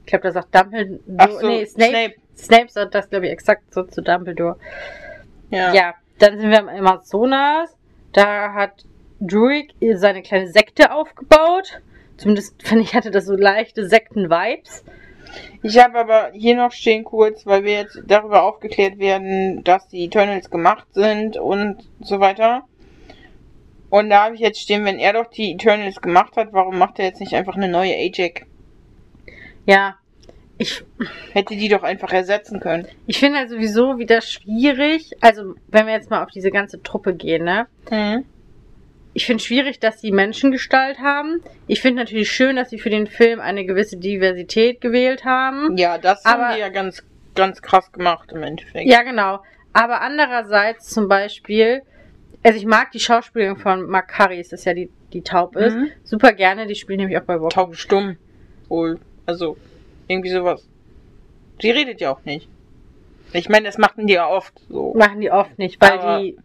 Ich glaube, da sagt Dumbledore. Ach so, nee, Snape. Snape. sagt das, glaube ich, exakt so zu Dumbledore. Ja. Ja. dann sind wir am Amazonas. Da hat Druid seine kleine Sekte aufgebaut. Zumindest fand ich, hatte das so leichte Sekten-Vibes. Ich habe aber hier noch stehen kurz, weil wir jetzt darüber aufgeklärt werden, dass die Eternals gemacht sind und so weiter. Und da habe ich jetzt stehen, wenn er doch die Eternals gemacht hat, warum macht er jetzt nicht einfach eine neue Ajax? Ja, ich, Hätte die doch einfach ersetzen können. ich finde halt sowieso wieder schwierig. Also, wenn wir jetzt mal auf diese ganze Truppe gehen, ne? Mhm. Ich finde schwierig, dass sie Menschengestalt haben. Ich finde natürlich schön, dass sie für den Film eine gewisse Diversität gewählt haben. Ja, das Aber- haben die ja ganz, ganz krass gemacht im Endeffekt. Ja, genau. Aber andererseits zum Beispiel, also ich mag die Schauspielerin von Mark Harris, das ist ja die, die taub ist, Mhm. super gerne. Die spielt nämlich auch bei Walking Taub stumm. Wohl. Also, irgendwie sowas. Sie redet ja auch nicht. Ich meine, das machen die ja oft so. Machen die oft nicht, weil Aber- die.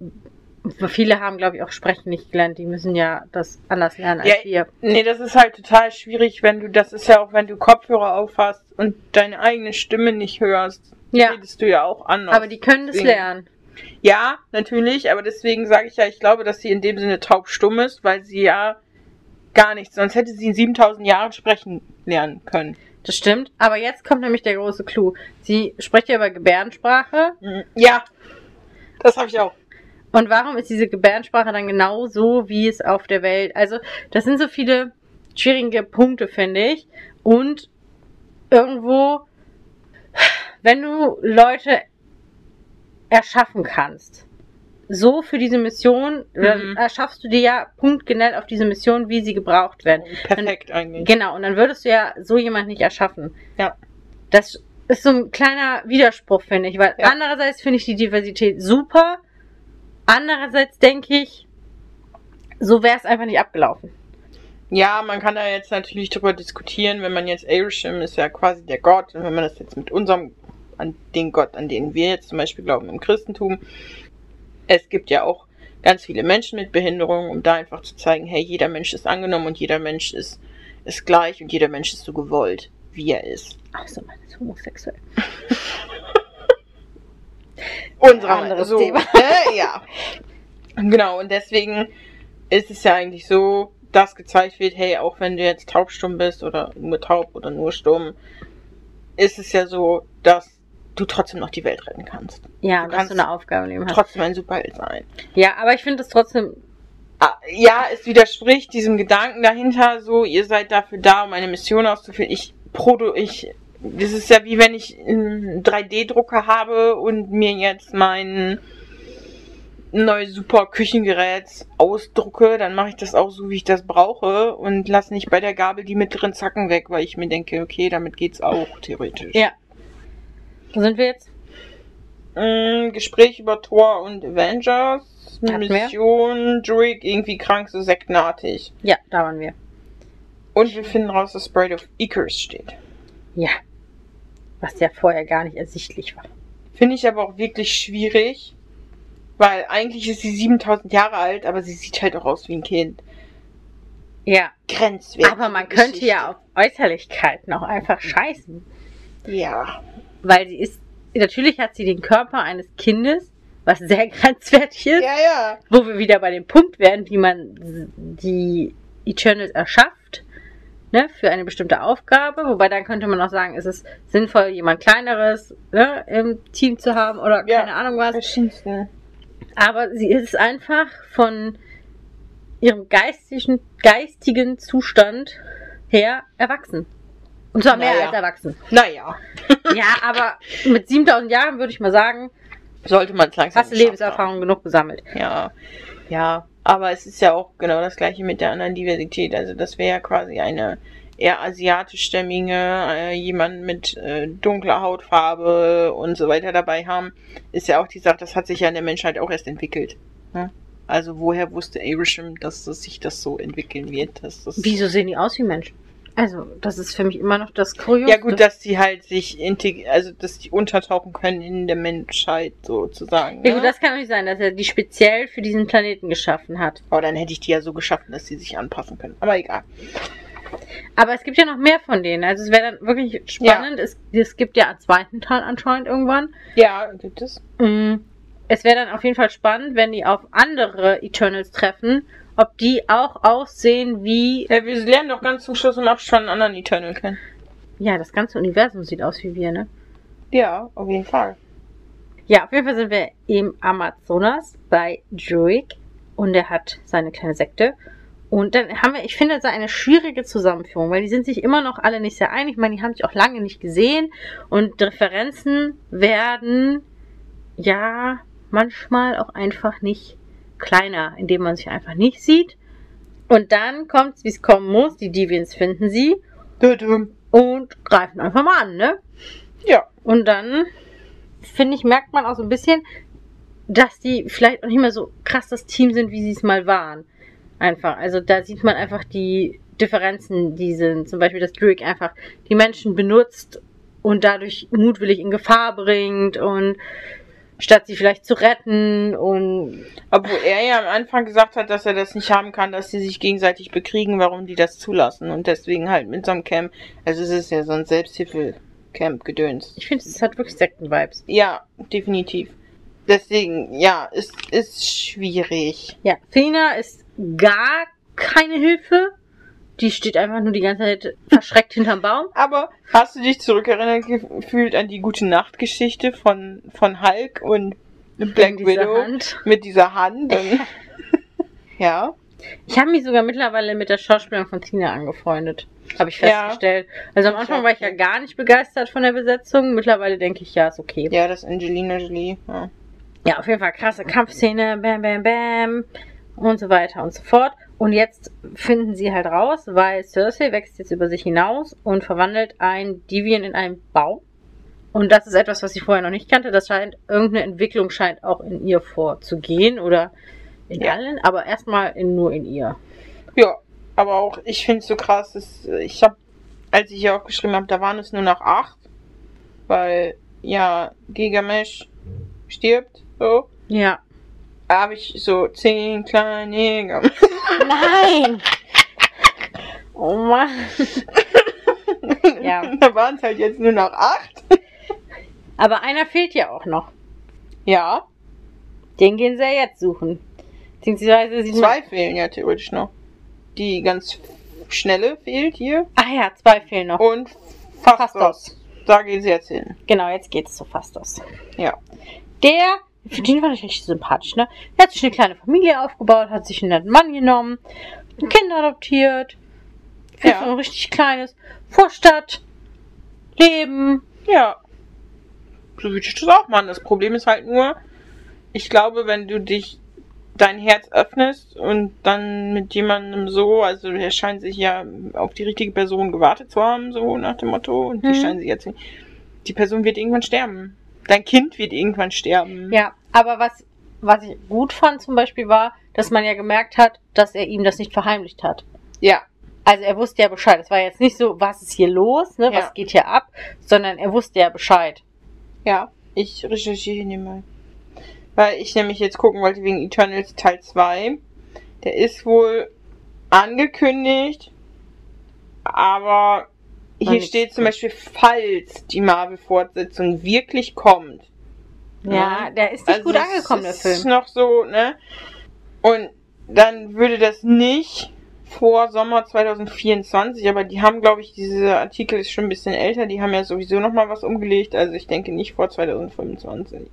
Viele haben, glaube ich, auch Sprechen nicht gelernt. Die müssen ja das anders lernen als Ja, wir. Nee, das ist halt total schwierig, wenn du, das ist ja auch, wenn du Kopfhörer aufhast und deine eigene Stimme nicht hörst, Ja, redest du ja auch anders. aber die können das Deswegen- lernen. Ja, natürlich, aber deswegen sage ich ja, ich glaube, dass sie in dem Sinne taubstumm ist, weil sie ja gar nichts, sonst hätte sie in 7000 Jahren sprechen lernen können. Das stimmt. Aber jetzt kommt nämlich der große Clou. Sie spricht ja über Gebärdensprache. Mhm. Ja, das habe ich auch. Und warum ist diese Gebärdensprache dann genau so, wie es auf der Welt? Also, das sind so viele schwierige Punkte, finde ich. Und irgendwo, wenn du Leute erschaffen kannst, so für diese Mission, dann Mhm. erschaffst du dir ja punktgenell auf diese Mission, wie sie gebraucht werden. Perfekt eigentlich. Genau, und dann würdest du ja so jemand nicht erschaffen. Ja. Das ist so ein kleiner Widerspruch, finde ich, weil Ja. andererseits finde ich die Diversität super, andererseits denke ich, so wäre es einfach nicht abgelaufen. Ja, man kann da jetzt natürlich drüber diskutieren, wenn man jetzt Airsham ist ja quasi der Gott und wenn man das jetzt mit unserem, an den Gott, an den wir jetzt zum Beispiel glauben im Christentum, es gibt ja auch ganz viele Menschen mit Behinderung, um da einfach zu zeigen, hey, jeder Mensch ist angenommen und jeder Mensch ist, ist gleich und jeder Mensch ist so gewollt, wie er ist. Achso, man ist homosexuell. Unsere Anderes so, Thema. Ne? Ja. Genau, und deswegen ist es ja eigentlich so, dass gezeigt wird, hey, auch wenn du jetzt taubstumm bist oder nur taub oder nur stumm, ist es ja so, dass du trotzdem noch die Welt retten kannst. Ja, Du dass kannst du eine Aufgabe Leben hast. Trotzdem ein Superheld sein. Ja, aber ich finde es trotzdem, Ah, Ja, es widerspricht diesem Gedanken dahinter, so, ihr seid dafür da, um eine Mission auszuführen. Ich produ, ich, das ist ja wie wenn ich einen 3D-Drucker habe und mir jetzt mein neues super Küchengerät ausdrucke, dann mache ich das auch so, wie ich das brauche und lass nicht bei der Gabel die mittleren Zacken weg, weil ich mir denke, okay, damit geht's auch theoretisch. Ja. Wo sind wir jetzt? Mm, Gespräch über Thor und Avengers. Hatten. Mission, Druid, irgendwie krank, so sektenartig. Ja, da waren wir. Und wir finden raus, dass Sprite of Icarus steht. Ja. Was ja vorher gar nicht ersichtlich war. Finde ich aber auch wirklich schwierig, weil eigentlich ist sie 7000 Jahre alt, aber sie sieht halt auch aus wie ein Kind. Ja. Grenzwertig. Aber man könnte ja auf Äußerlichkeiten auch einfach scheißen. Ja. Weil sie ist, natürlich hat sie den Körper eines Kindes, was sehr grenzwertig ist, Ja, ja. wo wir wieder bei dem Punkt werden, wie man die Eternals erschafft, ne, für eine bestimmte Aufgabe. Wobei dann könnte man auch sagen, ist es sinnvoll, jemand Kleineres ne, im Team zu haben oder Ja. keine Ahnung was. Verschiedenste. Aber sie ist einfach von ihrem geistigen, geistigen Zustand her erwachsen. Und zwar mehr Naja. als erwachsen. Naja. Ja, aber mit 7000 Jahren würde ich mal sagen, sollte man es langsam Hast du Lebenserfahrung genug gesammelt? haben. Ja, ja. Aber es ist ja auch genau das gleiche mit der anderen Diversität. Also das wäre ja quasi eine eher asiatischstämmige, äh, jemand mit äh, dunkler Hautfarbe und so weiter dabei haben, ist ja auch die Sache, das hat sich ja in der Menschheit auch erst entwickelt. Ne? Also woher wusste Abraham, dass das sich das so entwickeln wird? Dass das Wieso sehen die aus wie Menschen? Also, das ist für mich immer noch das Kurios. Ja gut, dass die halt sich integ also dass die untertauchen können in der Menschheit sozusagen. Ja, ne? gut, das kann nicht sein, dass er die speziell für diesen Planeten geschaffen hat. Aber dann hätte ich die ja so geschaffen, dass sie sich anpassen können. Aber egal. Aber es gibt ja noch mehr von denen. Also es wäre dann wirklich spannend. Es, es gibt ja einen zweiten Teil anscheinend irgendwann. Ja, gibt es. Mm, Es wäre dann auf jeden Fall spannend, wenn die auf andere Eternals treffen, ob die auch aussehen wie. Ja, wir lernen doch ganz zum Schluss im Abspann einen anderen Eternal kennen. Ja, das ganze Universum sieht aus wie wir, ne? Ja, auf jeden Fall. Ja, auf jeden Fall sind wir im Amazonas bei Druig und er hat seine kleine Sekte. Und dann haben wir, ich finde, das eine schwierige Zusammenführung, weil die sind sich immer noch alle nicht sehr einig. Ich meine, die haben sich auch lange nicht gesehen und Differenzen werden ja manchmal auch einfach nicht kleiner, indem man sich einfach nicht sieht. Und dann kommt es, wie es kommen muss. Die Deviants finden sie und greifen einfach mal an, ne? Ja. Und dann, finde ich, merkt man auch so ein bisschen, dass die vielleicht auch nicht mehr so krass das Team sind, wie sie es mal waren. Einfach. Also da sieht man einfach die Differenzen, die sind. Zum Beispiel, dass Druig einfach die Menschen benutzt und dadurch mutwillig in Gefahr bringt und statt sie vielleicht zu retten und Obwohl er ja am Anfang gesagt hat, dass er das nicht haben kann, dass sie sich gegenseitig bekriegen, warum die das zulassen. Und deswegen halt mit so einem Camp. Also es ist ja so ein Selbsthilfe-Camp-Gedöns. ich finde, es hat wirklich Sekten-Vibes. Ja, definitiv. Deswegen, ja, es ist schwierig. Ja, Fina ist gar keine Hilfe. Die steht einfach nur die ganze Zeit verschreckt hinterm Baum. Aber hast du dich zurückerinnert gefühlt an die gute Nachtgeschichte von, von Hulk und Black dieser Widow Hand. mit dieser Hand? Und, ja. Ich habe mich sogar mittlerweile mit der Schauspielerin von Tina angefreundet. Habe ich Ja. festgestellt. Also am Anfang war ich ja gar nicht begeistert von der Besetzung. Mittlerweile denke ich, ja, ist okay. Ja, das ist Angelina Jolie. Ja. Ja, auf jeden Fall krasse Kampfszene, bam, bam, bam und so weiter und so fort. Und jetzt finden sie halt raus, weil Cersei wächst jetzt über sich hinaus und verwandelt ein Deviant in einen Baum. Und das ist etwas, was ich vorher noch nicht kannte. Das scheint, irgendeine Entwicklung scheint auch in ihr vorzugehen oder in Ja. allen, aber erstmal nur in ihr. Ja, aber auch, ich finde es so krass, dass, ich habe, als ich hier auch geschrieben habe, da waren es nur noch acht, weil, ja, Gigamesh stirbt, so. Ja. Da habe ich so zehn kleine Jäger. Nein! Oh Mann. Ja. da waren es halt jetzt nur noch acht. Aber einer fehlt ja auch noch. Ja, Den gehen sie ja jetzt suchen. Beziehungsweise sie zwei fehlen ja theoretisch noch. Die ganz schnelle fehlt hier. Ach ja, zwei fehlen noch. Und Fastos. Fastos. Da gehen sie jetzt hin. Genau, jetzt geht es zu Fastos. Ja. Der, für den fand ich richtig sympathisch, ne? Er hat sich eine kleine Familie aufgebaut, hat sich einen netten Mann genommen, ein Kind adoptiert. Für Ja. so ein richtig kleines Vorstadt. Leben. Ja. So würde ich das auch machen. Das Problem ist halt nur, ich glaube, wenn du dich dein Herz öffnest und dann mit jemandem so, also er scheint sich ja auf die richtige Person gewartet zu haben, so nach dem Motto, und die Mhm. scheinen sich jetzt, die Person wird irgendwann sterben. Dein Kind wird irgendwann sterben. Ja, aber was, was ich gut fand zum Beispiel war, dass man ja gemerkt hat, dass er ihm das nicht verheimlicht hat. Ja. Also er wusste ja Bescheid. Es war jetzt nicht so, was ist hier los, ne? Ja. was geht hier ab, sondern er wusste ja Bescheid. Ja, ich recherchiere hier mal. Weil ich nämlich jetzt gucken wollte wegen Eternals Teil 2. Der ist wohl angekündigt, aber hier steht zum. Beispiel, falls die Marvel-Fortsetzung wirklich kommt. Ja, der ist nicht Also gut angekommen, der ist Film. noch so, ne? Und dann würde das nicht vor Sommer 2024, aber die haben, glaube ich, diese Artikel ist schon ein bisschen älter, die haben ja sowieso noch mal was umgelegt, also ich denke nicht vor 2025.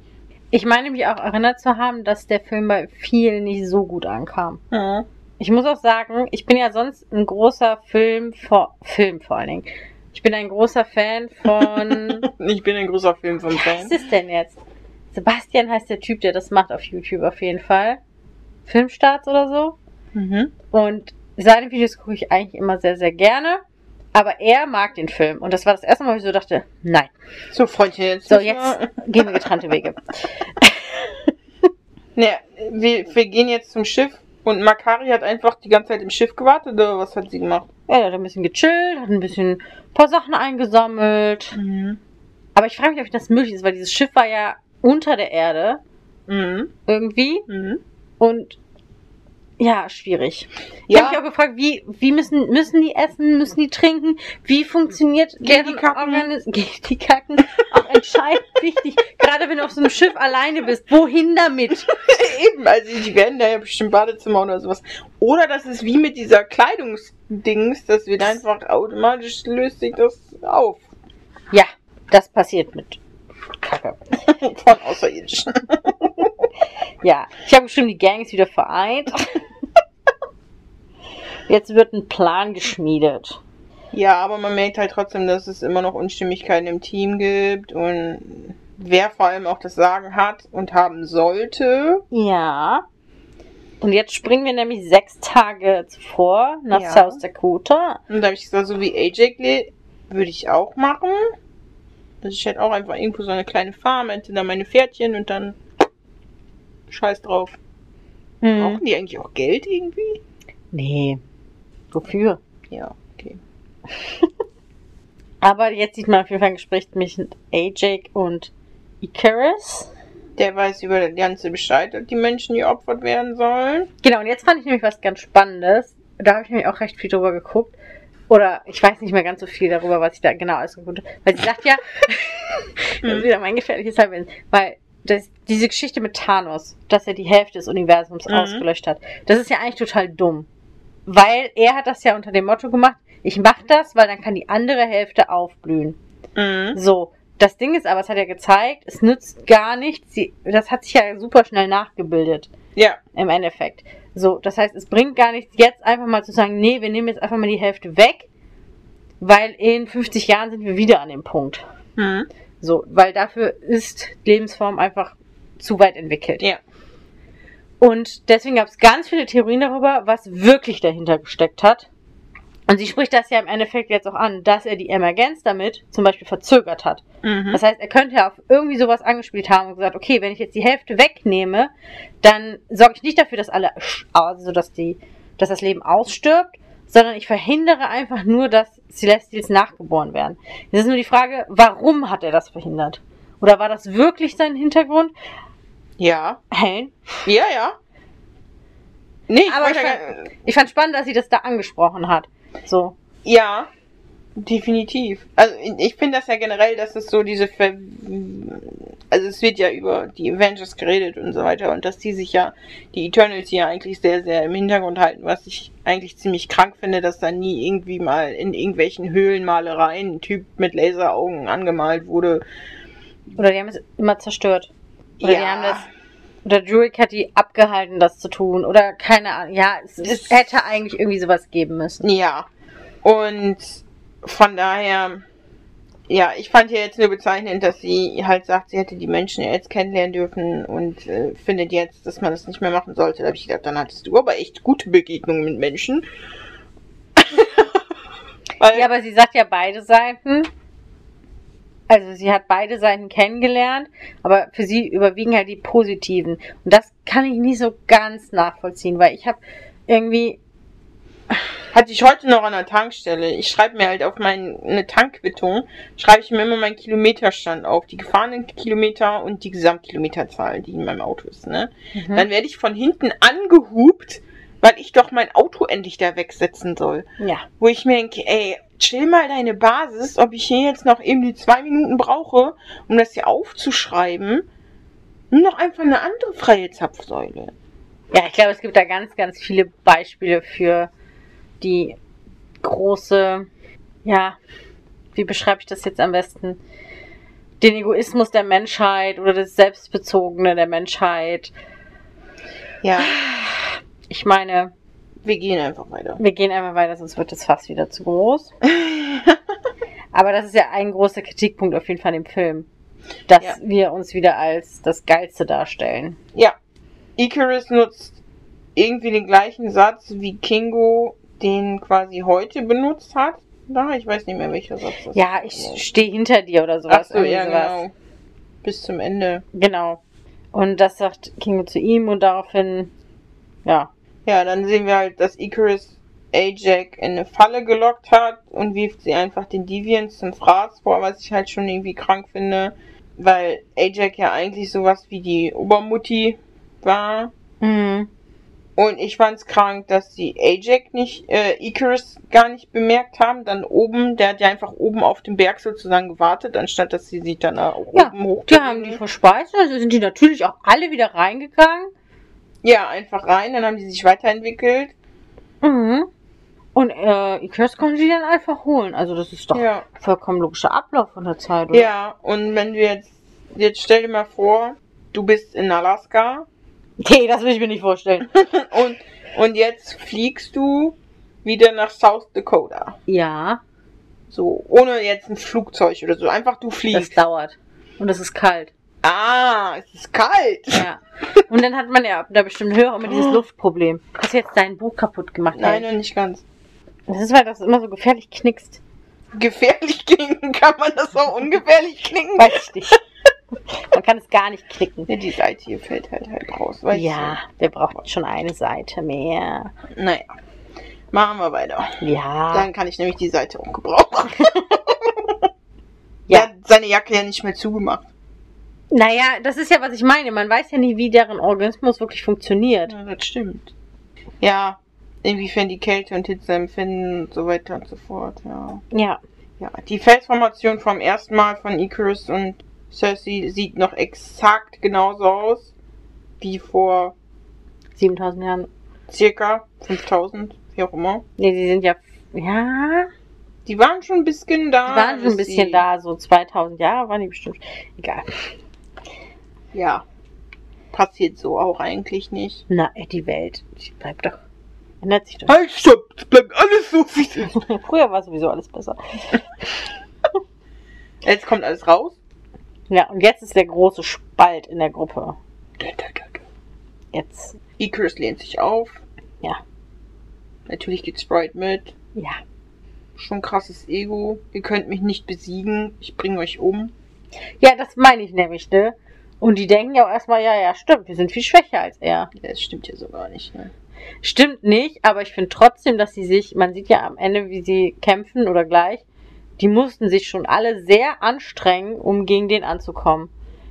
Ich meine mich auch erinnert zu haben, dass der Film bei vielen nicht so gut ankam. Ja. Ich muss auch sagen, ich bin ja sonst ein großer Film vor Film vor allen Dingen. Ich bin ein großer Fan von Ich bin ein großer Film vom Was Fan. ist es denn jetzt? Sebastian heißt der Typ, der das macht auf YouTube auf jeden Fall. Filmstarts oder so. Mhm. Und seine Videos gucke ich eigentlich immer sehr, sehr gerne. Aber er mag den Film. Und das war das erste Mal, wo ich so dachte, nein. So, Freundchen, jetzt. So, jetzt gehen wir getrennte Wege. Ne, wir, wir gehen jetzt zum Schiff und Makari hat einfach die ganze Zeit im Schiff gewartet oder was hat sie gemacht? Er hat ein bisschen gechillt, hat ein bisschen ein paar Sachen eingesammelt. Mhm. Aber ich frage mich, ob das möglich ist, weil dieses Schiff war ja unter der Erde Mhm. irgendwie. Mhm. Und ja, schwierig. Ich Ja. habe mich auch gefragt, wie, wie müssen, müssen die essen, müssen die trinken? Wie funktioniert Gehen die deren kacken? Organis die kacken? Auch entscheidend wichtig. Gerade wenn du auf so einem Schiff alleine bist. Wohin damit? Eben, also die werden da ja bestimmt Badezimmer oder sowas. Oder das ist wie mit dieser Kleidungsdings, das wird einfach automatisch löst sich das auf. Ja, das passiert mit Kacke. Von Außerirdischen. Ja, ich habe bestimmt die Gang ist wieder vereint. Jetzt wird ein Plan geschmiedet. Ja, aber man merkt halt trotzdem, dass es immer noch Unstimmigkeiten im Team gibt und wer vor allem auch das Sagen hat und haben sollte. Ja. Und jetzt springen wir nämlich sechs Tage zuvor nach Ja. South Dakota. Und da habe ich gesagt, so wie AJ würde ich auch machen. Also ich hätte auch einfach irgendwo so eine kleine Farm, hätte da meine Pferdchen und dann scheiß drauf. Hm. Brauchen die eigentlich auch Geld irgendwie? Nee. Wofür? Ja, okay. Aber jetzt sieht man auf jeden Fall ein Gespräch mit AJ und Icarus. Der weiß über das ganze Bescheid, dass die Menschen geopfert werden sollen. Genau, und jetzt fand ich nämlich was ganz Spannendes. Da habe ich nämlich auch recht viel drüber geguckt. Oder ich weiß nicht mehr ganz so viel darüber, was ich da genau ausgeguckt habe. Weil sie sagt ja, das ist wieder mein gefährliches Halbwissen, weil das, diese Geschichte mit Thanos, dass er die Hälfte des Universums Mhm. ausgelöscht hat, das ist ja eigentlich total dumm. Weil er hat das ja unter dem Motto gemacht, ich mach das, weil dann kann die andere Hälfte aufblühen. Mhm. So, das Ding ist aber, es hat ja gezeigt, es nützt gar nichts. Sie, das hat sich ja super schnell nachgebildet Ja, im Endeffekt. So, das heißt, es bringt gar nichts, jetzt einfach mal zu sagen, nee, wir nehmen jetzt einfach mal die Hälfte weg, weil in 50 Jahren sind wir wieder an dem Punkt. mhm. So, weil dafür ist Lebensform einfach zu weit entwickelt. ja. Und deswegen gab es ganz viele Theorien darüber, was wirklich dahinter gesteckt hat. Und sie spricht das ja im Endeffekt jetzt auch an, dass er die Emergenz damit zum Beispiel verzögert hat. Mhm. Das heißt, er könnte ja auf irgendwie sowas angespielt haben und gesagt, okay, wenn ich jetzt die Hälfte wegnehme, dann sorge ich nicht dafür, dass alle, also dass die, dass das Leben ausstirbt, sondern ich verhindere einfach nur, dass Celestials nachgeboren werden. Es ist nur die Frage, warum hat er das verhindert? Oder war das wirklich sein Hintergrund? ja. Helen? Ja, ja. Nee, ich Aber ich fand- Ich fand spannend, dass sie das da angesprochen hat. So. ja, definitiv. Also ich finde das ja generell, dass es so diese Ver also es wird ja über die Avengers geredet und so weiter und dass die sich ja, die Eternals ja eigentlich sehr, sehr im Hintergrund halten, was ich eigentlich ziemlich krank finde, dass da nie irgendwie mal in irgendwelchen Höhlenmalereien ein Typ mit Laseraugen angemalt wurde. Oder die haben es immer zerstört. Oder die Ja. haben das. Oder Druid hat die abgehalten, das zu tun. Oder keine Ahnung. Ja, es Es- hätte eigentlich irgendwie sowas geben müssen. Ja. Und von daher, ja, ich fand ja jetzt nur bezeichnend, dass sie halt sagt, sie hätte die Menschen jetzt kennenlernen dürfen und äh, findet jetzt, dass man das nicht mehr machen sollte. Da habe ich gedacht, dann hattest du aber echt gute Begegnungen mit Menschen. Ja, aber sie sagt ja beide Seiten. Also sie hat beide Seiten kennengelernt, aber für sie überwiegen halt die positiven. Und das kann ich nicht so ganz nachvollziehen, weil ich habe irgendwie. Hatte ich heute noch an der Tankstelle. Ich schreibe mir halt auf meine Tankquittung, schreibe ich mir immer meinen Kilometerstand auf, die gefahrenen Kilometer und die Gesamtkilometerzahl, die in meinem Auto ist, ne? Mhm. Dann werde ich von hinten angehupt, weil ich doch mein Auto endlich da wegsetzen soll. Ja. Wo ich mir denke, ey, chill mal deine Basis, ob ich hier jetzt noch eben die zwei Minuten brauche, um das hier aufzuschreiben. Nimm doch einfach eine andere freie Zapfsäule. Ja, ich glaube, es gibt da ganz, ganz viele Beispiele für die große, ja, wie beschreibe ich das jetzt am besten? Den Egoismus der Menschheit oder das Selbstbezogene der Menschheit. Ja, Ich meine, wir gehen einfach weiter. wir gehen einfach weiter, sonst wird das fast wieder zu groß. Aber das ist ja ein großer Kritikpunkt auf jeden Fall im Film. dass Ja. wir uns wieder als das Geilste darstellen. Ja. Icarus nutzt irgendwie den gleichen Satz, wie Kingo den quasi heute benutzt hat. Da, ich weiß nicht mehr, welcher Satz das Ja, ich stehe hinter dir oder Ach sowas. so, irgendwie ja, sowas. genau. Bis zum Ende. Genau. Und das sagt Kingo zu ihm und daraufhin, ja, Ja, dann sehen wir halt, dass Icarus Ajax in eine Falle gelockt hat und wirft sie einfach den Deviants zum Fraß vor, was ich halt schon irgendwie krank finde, weil Ajax ja eigentlich sowas wie die Obermutti war. mhm. Und ich fand's krank, dass die Ajax nicht, äh, Icarus gar nicht bemerkt haben. Dann oben, der hat ja einfach oben auf dem Berg sozusagen gewartet, anstatt dass sie sich dann auch Ja, oben hoch. die haben die verspeist, also sind die natürlich auch alle wieder reingegangen. Ja, einfach rein, dann haben die sich weiterentwickelt. Mhm. Und äh, Icarus konnte die dann einfach holen. Also das ist doch Ja. vollkommen logischer Ablauf von der Zeit, oder? Ja, und wenn du jetzt, jetzt stell dir mal vor, du bist in Alaska Nee, das will ich mir nicht vorstellen. und, und jetzt fliegst du wieder nach South Dakota. ja, So, ohne jetzt ein Flugzeug oder so. Einfach du das fliegst. dauert. Und es ist kalt. Ah, es ist kalt. Ja. Und dann hat man ja bestimmten Höhe auch immer dieses Luftproblem. Hast du jetzt dein Buch kaputt gemacht? Nein, noch nicht ganz. Das ist, weil das immer so gefährlich knickst. Gefährlich klingen, kann man das auch ungefährlich klingen? Weiß ich nicht. Man kann es gar nicht knicken. Ja, die Seite hier fällt halt halt raus. Weißt Ja, der braucht schon eine Seite mehr. Du? Naja. Machen wir weiter. Ja. Dann kann ich nämlich die Seite auch gebrauchen. Ja. Er hat seine Jacke ja nicht mehr zugemacht. Naja, das ist ja, was ich meine. Man weiß ja nie, wie deren Organismus wirklich funktioniert. Ja, das stimmt. Ja, inwiefern die Kälte und Hitze empfinden und so weiter und so fort, ja. Ja. Ja, die Felsformation vom ersten Mal von Icarus und Cersei sieht noch exakt genauso aus wie vor 7000 Jahren. circa 5000, wie auch immer. Nee, sie sind ja. Ja. Die waren schon ein bisschen da. Die waren schon ein bis bisschen da. So 2000 Jahre waren die bestimmt. Egal. Ja. Passiert so auch eigentlich nicht. Na, die Welt. Die bleibt doch. Ändert sich doch. Halt, stopp! Es bleibt alles so, wie es ist. Früher war sowieso alles besser. Jetzt kommt alles raus. Ja, und jetzt ist der große Spalt in der Gruppe. Jetzt. Icarus lehnt sich auf. Ja. Natürlich geht Sprite mit. Ja. Schon krasses Ego. Ihr könnt mich nicht besiegen. Ich bringe euch um. Ja, das meine ich nämlich, ne? Und die denken ja auch erstmal, ja, ja, stimmt, wir sind viel schwächer als er. Ja, das stimmt ja so gar nicht. Ne? Stimmt nicht, aber ich finde trotzdem, dass sie sich, man sieht ja am Ende, wie sie kämpfen oder gleich, die mussten sich schon alle sehr anstrengen, um gegen den anzukommen.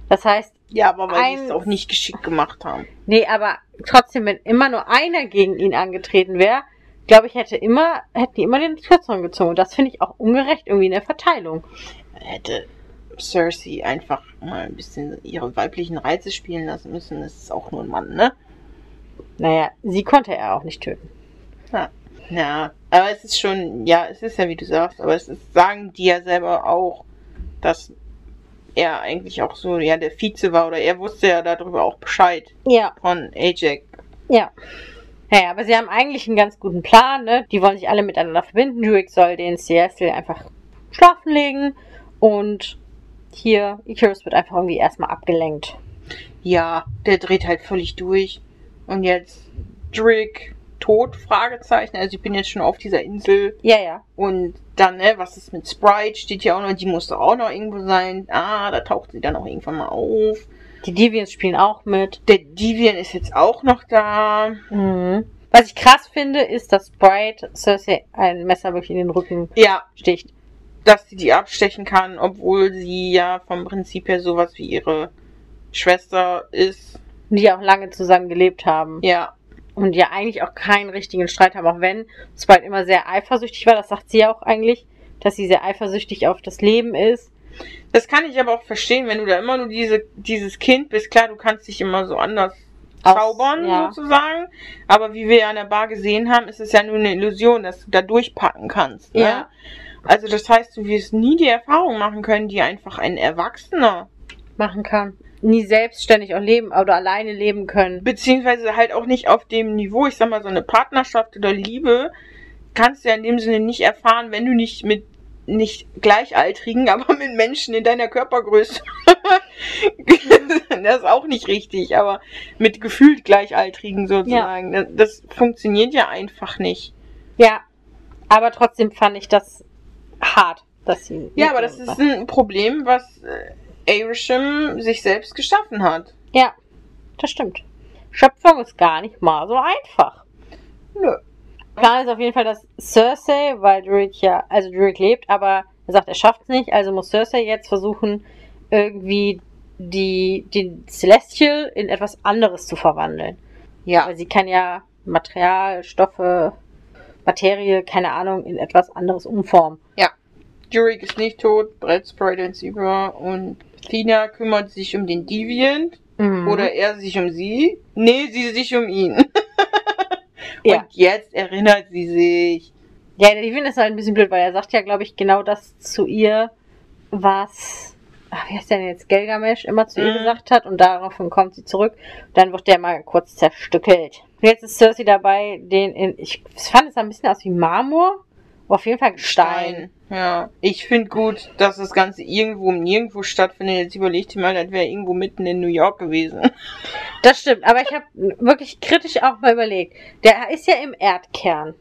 Das heißt, Ja, aber weil Ein- sie es auch nicht geschickt gemacht haben. nee, aber trotzdem, wenn immer nur einer gegen ihn angetreten wäre, glaube ich, hätte immer, hätten die immer den Kürzeren gezogen. Und das finde ich auch ungerecht irgendwie in der Verteilung. Hätte Cersei einfach mal ein bisschen ihre weiblichen Reize spielen lassen müssen. Das ist auch nur ein Mann, ne? Naja, sie konnte er auch nicht töten. Ja, aber es ist schon, ja, es ist ja wie du sagst, aber es ist, sagen die ja selber auch, dass er eigentlich auch so, ja, der Vize war oder er wusste ja darüber auch Bescheid Ja, von Ajax. Ja. Naja, aber sie haben eigentlich einen ganz guten Plan, ne? Die wollen sich alle miteinander verbinden. Druid soll den Seattle einfach schlafen legen und hier, Icarus wird einfach irgendwie erstmal abgelenkt. Ja, der dreht halt völlig durch. Und jetzt Drick tot, Fragezeichen. Also ich bin jetzt schon auf dieser Insel. Ja, ja. Und dann, ne, was ist mit Sprite? Steht ja auch noch, die muss doch auch noch irgendwo sein. Ah, da taucht sie dann auch irgendwann mal auf. Die Deviants spielen auch mit. Der Devian ist jetzt auch noch da. Mhm. Was ich krass finde, ist, dass Sprite Cersei ein Messer wirklich in den Rücken Ja, sticht. dass sie die abstechen kann, obwohl sie ja vom Prinzip her sowas wie ihre Schwester ist. Und die auch lange zusammen gelebt haben. Ja, Und ja eigentlich auch keinen richtigen Streit haben, auch wenn Sprite immer sehr eifersüchtig war. Das sagt sie ja auch eigentlich, dass sie sehr eifersüchtig auf das Leben ist. das kann ich aber auch verstehen, wenn du da immer nur diese, dieses Kind bist. Klar, du kannst dich immer so anders Aus- zaubern, ja. sozusagen. Aber wie wir ja an der Bar gesehen haben, ist es ja nur eine Illusion, dass du da durchpacken kannst. Ne? Ja. Also das heißt, du wirst nie die Erfahrung machen können, die einfach ein Erwachsener, machen kann. Nie selbstständig auch leben oder alleine leben können. beziehungsweise halt auch nicht auf dem Niveau, ich sag mal, so eine Partnerschaft oder Liebe, kannst du ja in dem Sinne nicht erfahren, wenn du nicht mit nicht gleichaltrigen, aber mit Menschen in deiner Körpergröße das ist auch nicht richtig, aber mit gefühlt Gleichaltrigen sozusagen. Das, das funktioniert ja einfach nicht. Ja, aber trotzdem fand ich das hart, dass sie. Ja, aber das ist ein Problem, was Arishem sich selbst geschaffen hat. Ja, das stimmt. Schöpfung ist gar nicht mal so einfach. Nö. Plan ist auf jeden Fall, dass Cersei, weil Druid ja, also Druid lebt, aber er sagt, er schafft es nicht, also muss Cersei jetzt versuchen, irgendwie die, den Celestial in etwas anderes zu verwandeln. Ja. Weil sie kann ja Material, Stoffe, Materie, keine Ahnung, in etwas anderes umformen. Jurik ist nicht tot, Brett spreitet uns über und Athena kümmert sich um den Deviant. Mhm. Oder er sich um sie. Nee, sie sich um ihn. Ja. Und jetzt erinnert sie sich. Ja, der Divin ist halt ein bisschen blöd, weil er sagt ja, glaube ich, genau das zu ihr, was, ach, wie heißt der denn jetzt, Gelgamesh immer zu ihr Mhm. gesagt hat und daraufhin kommt sie zurück. Dann wird der mal kurz zerstückelt. Und jetzt ist Cersei dabei, den in, ich fand es ein bisschen aus wie Marmor, auf jeden Fall Stein. Ja. Ich finde gut, dass das Ganze irgendwo um nirgendwo stattfindet. Jetzt überleg dir mal, das wäre irgendwo mitten in New York gewesen. Das stimmt, aber ich habe wirklich kritisch auch mal überlegt. Der ist ja im Erdkern,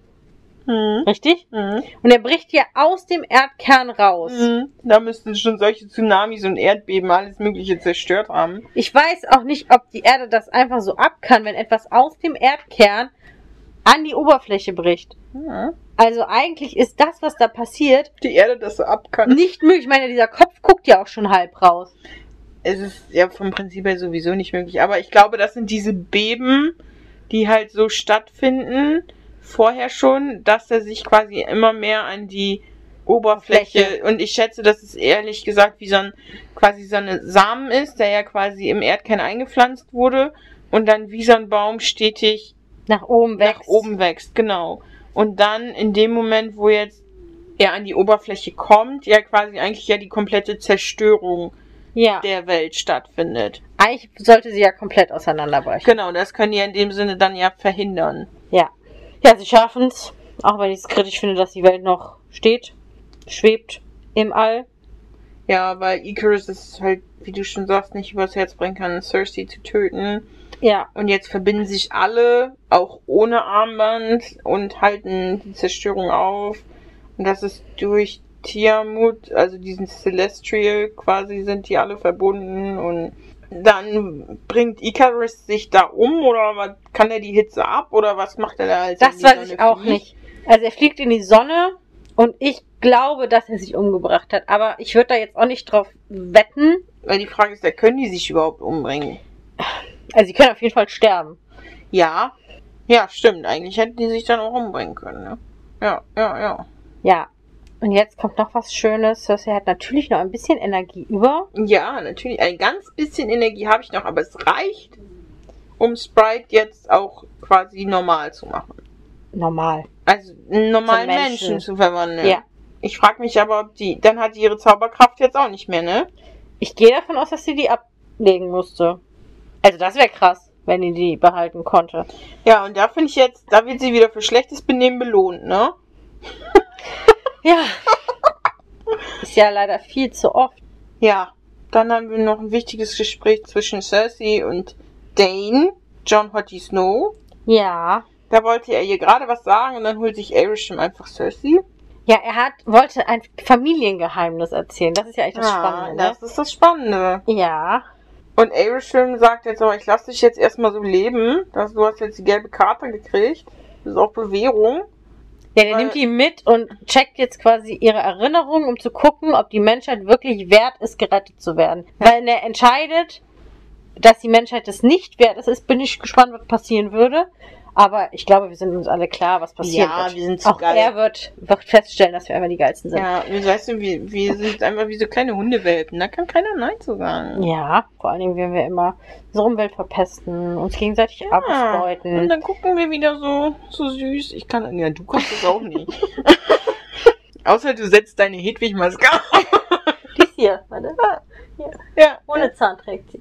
Hm. richtig? Mhm. Und er bricht ja aus dem Erdkern raus. Mhm. Da müssten schon solche Tsunamis und Erdbeben alles Mögliche zerstört haben. Ich weiß auch nicht, ob die Erde das einfach so ab kann, wenn etwas aus dem Erdkern an die Oberfläche bricht. Ja. Also eigentlich ist das, was da passiert, Die Erde das so ab kann. nicht möglich. Ich meine, dieser Kopf guckt ja auch schon halb raus. Es ist ja vom Prinzip her sowieso nicht möglich. Aber ich glaube, das sind diese Beben, die halt so stattfinden, vorher schon, dass er sich quasi immer mehr an die Oberfläche, Fläche. und ich schätze, dass es ehrlich gesagt wie so ein, quasi so ein Samen ist, der ja quasi im Erdkern eingepflanzt wurde und dann wie so ein Baum stetig Nach oben wächst. nach oben wächst, genau. Und dann in dem Moment, wo jetzt er an die Oberfläche kommt, ja quasi eigentlich ja die komplette Zerstörung Ja. der Welt stattfindet. Eigentlich sollte sie ja komplett auseinanderbrechen. Genau, das können die in dem Sinne dann ja verhindern. Ja. Ja, sie schaffen es. Auch wenn ich es kritisch finde, dass die Welt noch steht, schwebt im All. Ja, weil Icarus ist halt, wie du schon sagst, nicht übers Herz bringen kann, Cersei zu töten. Ja. Und jetzt verbinden sich alle, auch ohne Armband, und halten die Zerstörung auf. Und das ist durch Tiamut, also diesen Celestial, quasi sind die alle verbunden. Und dann bringt Icarus sich da um, oder was, kann er die Hitze ab, oder was macht er da als Das weiß Sonne ich auch fliegt? nicht. Also er fliegt in die Sonne und ich glaube, dass er sich umgebracht hat. Aber ich würde da jetzt auch nicht drauf wetten. Weil die Frage ist, ja, können die sich überhaupt umbringen? Also sie können auf jeden Fall sterben. Ja. Ja, stimmt. Eigentlich hätten die sich dann auch umbringen können, ne? Ja, ja, ja. Ja. Und jetzt kommt noch was Schönes. Cersei hat natürlich noch ein bisschen Energie über. Ja, natürlich. Ein ganz bisschen Energie habe ich noch, aber es reicht, um Sprite jetzt auch quasi normal zu machen. Normal. Also einen normalen Menschen. Menschen. zu verwandeln. Ja. Ich frage mich aber, ob die. Dann hat die ihre Zauberkraft jetzt auch nicht mehr, ne? Ich gehe davon aus, dass sie die ablegen musste. Also das wäre krass, wenn die die behalten konnte. Ja, und da finde ich jetzt, da wird sie wieder für schlechtes Benehmen belohnt, ne? Ja. Ist ja leider viel zu oft. Ja. Dann haben wir noch ein wichtiges Gespräch zwischen Cersei und Dane, John Hottie Snow. Ja. Da wollte er ihr gerade was sagen und dann holt sich Arishem einfach Cersei. Ja, er hat, wollte ein Familiengeheimnis erzählen. Das ist ja echt das Spannende. Ah, das ist das Spannende. ne? Ja. Und Arishem sagt jetzt aber, ich lasse dich jetzt erstmal so leben. dass du hast jetzt die gelbe Karte gekriegt. Das ist auch Bewährung. Ja, der Weil- nimmt die mit und checkt jetzt quasi ihre Erinnerungen, um zu gucken, ob die Menschheit wirklich wert ist, gerettet zu werden. Weil wenn er entscheidet, dass die Menschheit es nicht wert ist, ist, bin ich gespannt, was passieren würde. Aber ich glaube, wir sind uns alle klar, was passieren Ja, wird. wir sind zu Auch geil. er wird, wird feststellen, dass wir einfach die geilsten sind. Ja, weißt du, wir, wir sind einfach wie so kleine Hundewelpen. Da kann keiner Nein zu sagen. Ja, vor allen Dingen, wenn wir immer so Umwelt verpesten, uns gegenseitig Und ausbeuten. dann gucken wir wieder so, so süß. Ich kann, ja, du kannst das auch nicht. Außer du setzt deine Hedwig-Maske auf. Dies hier, warte. Ja. Ohne Zahn trägt sie.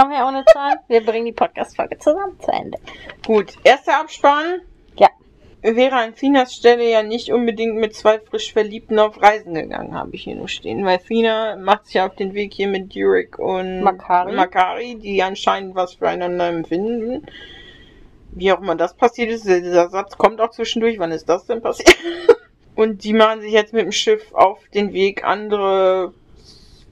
Komm her ohne Zahn. Wir bringen die Podcast-Folge zusammen zu Ende. Gut, erster Abspann. Ja. wäre an Finas Stelle ja nicht unbedingt mit zwei frisch Verliebten auf Reisen gegangen, habe ich hier nur stehen. Weil Fina macht sich auf den Weg hier mit Durik und Makari. Makari, die anscheinend was füreinander empfinden. Wie auch immer das passiert ist, dieser Satz kommt auch zwischendurch. Wann ist das denn passiert? Und die machen sich jetzt mit dem Schiff auf den Weg, andere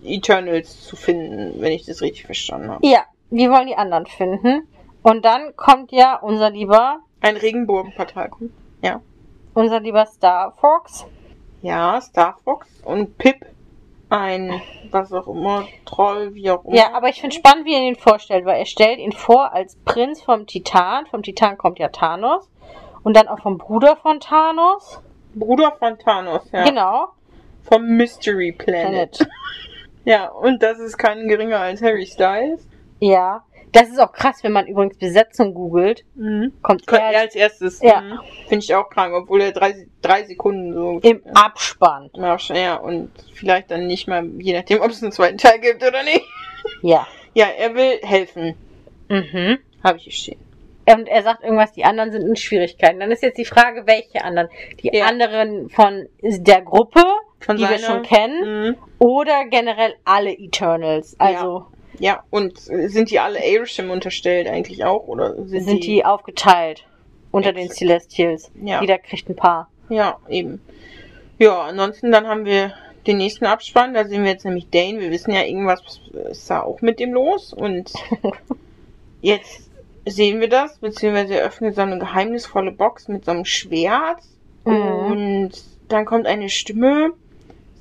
Eternals zu finden, wenn ich das richtig verstanden habe. Ja, wir wollen die anderen finden. Und dann kommt ja unser lieber, Ein Regenbogenportal kommt. unser lieber Star Fox. Ja, Star Fox und Pip. Ein, was auch immer, Troll, wie auch immer. Ja, aber ich finde spannend, wie er ihn vorstellt, weil er stellt ihn vor als Prinz vom Titan. Vom Titan kommt ja Thanos. Und dann auch vom Bruder von Thanos. Bruder von Thanos, ja. Genau. Vom Mystery Planet. Planet. Ja, und das ist kein geringer als Harry Styles. Ja. Das ist auch krass, wenn man übrigens Besetzung googelt. Mhm. Kommt Kommt er als erstes. Ja. Mhm. Finde ich auch krank, obwohl er drei, drei Sekunden so. im Abspann. Ja, schon, ja, und vielleicht dann nicht mal, je nachdem, ob es einen zweiten Teil gibt oder nicht. Ja. Ja, er will helfen. Mhm. Habe ich hier stehen. Und er sagt irgendwas, die anderen sind in Schwierigkeiten. Dann ist jetzt die Frage, welche anderen? Die Ja. anderen von der Gruppe, Von die wir seiner- schon kennen, Mhm. oder generell alle Eternals? Also Ja, und äh, sind die alle Airshim unterstellt eigentlich auch? Oder sind, sind die aufgeteilt unter den Exakt. Celestials. Ja. Jeder kriegt ein paar. Ja, eben. Ja, ansonsten dann haben wir den nächsten Abspann. Da sehen wir jetzt nämlich Dane. Wir wissen ja, irgendwas ist da auch mit dem los. Und jetzt sehen wir das, beziehungsweise er öffnet so eine geheimnisvolle Box mit so einem Schwert. Mhm. Und dann kommt eine Stimme.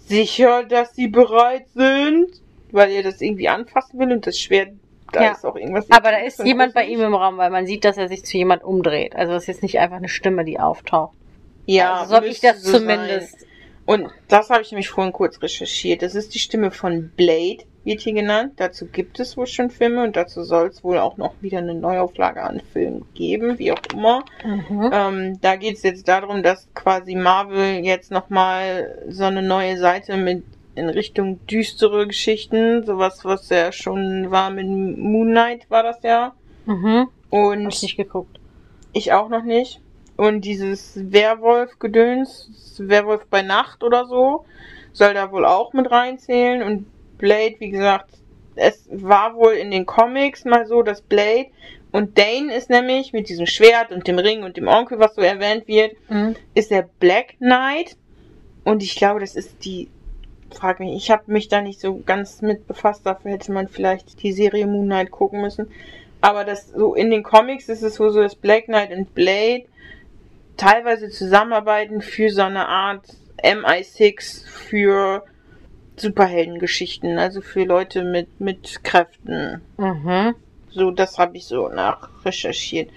Sicher, dass sie bereit sind. Weil er das irgendwie anfassen will und das Schwert, da Ja. ist auch irgendwas. Aber da ist jemand bei ihm im Raum, weil man sieht, dass er sich zu jemand umdreht. Also das ist jetzt nicht einfach eine Stimme, die auftaucht. Ja, also so habe ich das so zumindest. Sein. Und das habe ich nämlich vorhin kurz recherchiert. Das ist die Stimme von Blade, wird hier genannt. Dazu gibt es wohl schon Filme und dazu soll es wohl auch noch wieder eine Neuauflage an Filmen geben, wie auch immer. Mhm. Ähm, da geht es jetzt darum, dass quasi Marvel jetzt nochmal so eine neue Seite mit in Richtung düstere Geschichten, sowas, was ja schon war mit Moon Knight, war das ja. Mhm. Und Hab ich nicht geguckt. ich auch noch nicht. Und dieses Werwolf-Gedöns, Werwolf bei Nacht oder so, soll da wohl auch mit reinzählen. Und Blade, wie gesagt, es war wohl in den Comics mal so, dass Blade und Dane ist nämlich mit diesem Schwert und dem Ring und dem Onkel, was so erwähnt wird, Mhm. ist der Black Knight. Und ich glaube, das ist die. Frag mich, ich habe mich da nicht so ganz mit befasst. Dafür hätte man vielleicht die Serie Moon Knight gucken müssen. Aber das so in den Comics ist es wohl so, dass Black Knight und Blade teilweise zusammenarbeiten für so eine Art MI6 für Superheldengeschichten, also für Leute mit, mit Kräften. Mhm. So, das habe ich so nach recherchiert.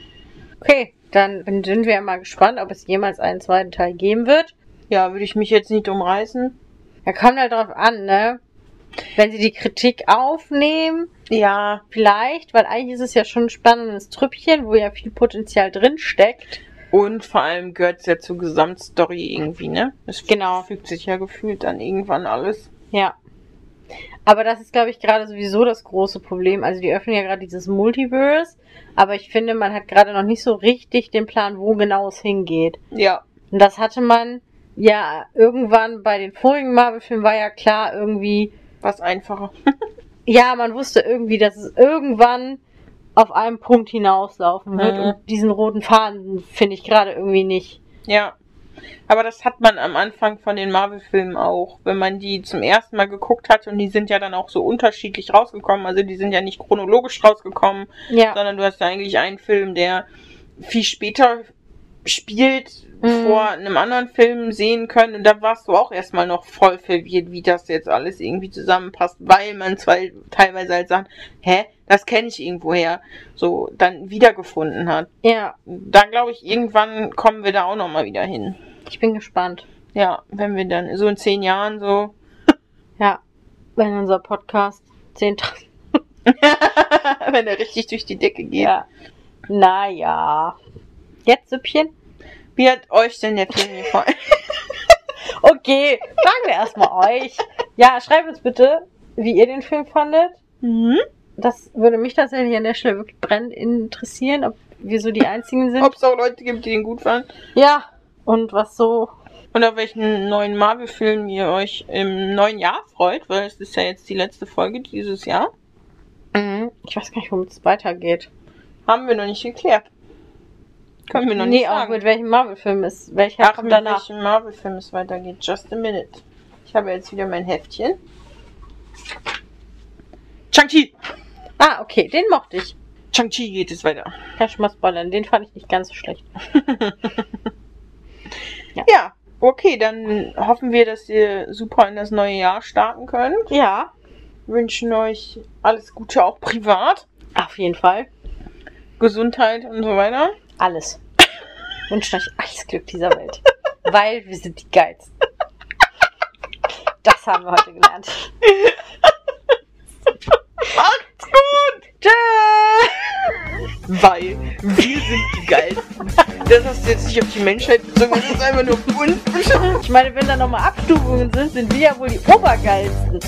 Okay, dann sind wir ja mal gespannt, ob es jemals einen zweiten Teil geben wird. Ja, würde ich mich jetzt nicht umreißen. Ja, kommt halt drauf an, ne? Wenn sie die Kritik aufnehmen, Ja, vielleicht, weil eigentlich ist es ja schon ein spannendes Trüppchen, wo ja viel Potenzial drin steckt. Und vor allem gehört es ja zur Gesamtstory irgendwie, ne? Es Genau. fügt sich ja gefühlt dann irgendwann alles. Ja. Aber das ist, glaube ich, gerade sowieso das große Problem. Also die öffnen ja gerade dieses Multiverse, aber ich finde, man hat gerade noch nicht so richtig den Plan, wo genau es hingeht. Ja. Und das hatte man ja irgendwann bei den vorigen Marvel-Filmen war ja klar irgendwie, Was einfacher. ja, man wusste irgendwie, dass es irgendwann auf einen Punkt hinauslaufen wird. Mhm. Und diesen roten Faden finde ich gerade irgendwie nicht. Ja. Aber das hat man am Anfang von den Marvel-Filmen auch, wenn man die zum ersten Mal geguckt hat und die sind ja dann auch so unterschiedlich rausgekommen. Also die sind ja nicht chronologisch rausgekommen, Ja. sondern du hast ja eigentlich einen Film, der viel später spielt, Mhm. vor einem anderen Film sehen können. Und da warst du auch erstmal noch voll verwirrt, wie das jetzt alles irgendwie zusammenpasst, weil man zwar teilweise halt sagt, hä, das kenne ich irgendwoher, so dann wiedergefunden hat. Ja, Da glaube ich, irgendwann kommen wir da auch nochmal wieder hin. Ich bin gespannt. Ja, wenn wir dann so in zehn Jahren so. Ja, wenn unser Podcast 10.000 wenn er richtig durch die Decke geht. Ja. Naja. Jetzt Süppchen? Wie hat euch denn der Film gefallen? Okay, fragen wir erstmal euch. Ja, schreibt uns bitte, wie ihr den Film fandet. mhm. Das würde mich tatsächlich an der Stelle wirklich brennend interessieren, ob wir so die einzigen sind. Ob es auch Leute gibt, die den gut fanden. Ja, und was so. Und auf welchen neuen Marvel-Film ihr euch im neuen Jahr freut, weil es ist ja jetzt die letzte Folge dieses Jahr. Mhm. Ich weiß gar nicht, womit es weitergeht. Haben wir noch nicht geklärt. Können wir noch nee, nicht auch sagen. mit welchem Marvel-Film ist. Welcher Ach, kommt mit danach? welchem Marvel-Film es weitergeht. Just a minute. Ich habe jetzt wieder mein Heftchen. Shang-Chi! Ah, okay, den mochte ich. Shang-Chi geht es weiter. Kann ich schon mal spoilern. Den fand ich nicht ganz so schlecht. Ja, okay, dann hoffen wir, dass ihr super in das neue Jahr starten könnt. Ja, Wünschen euch alles Gute, auch privat. auf jeden Fall. Gesundheit und so weiter. Alles. Wünscht euch alles Glück dieser Welt. Weil wir sind die Geilsten. Das haben wir heute gelernt. Macht's gut! Tschö! Weil wir sind die Geilsten. Das hast du jetzt nicht auf die Menschheit bezogen, das ist einfach nur auf uns. Ich meine, wenn da nochmal Abstufungen sind, sind wir ja wohl die Obergeilsten.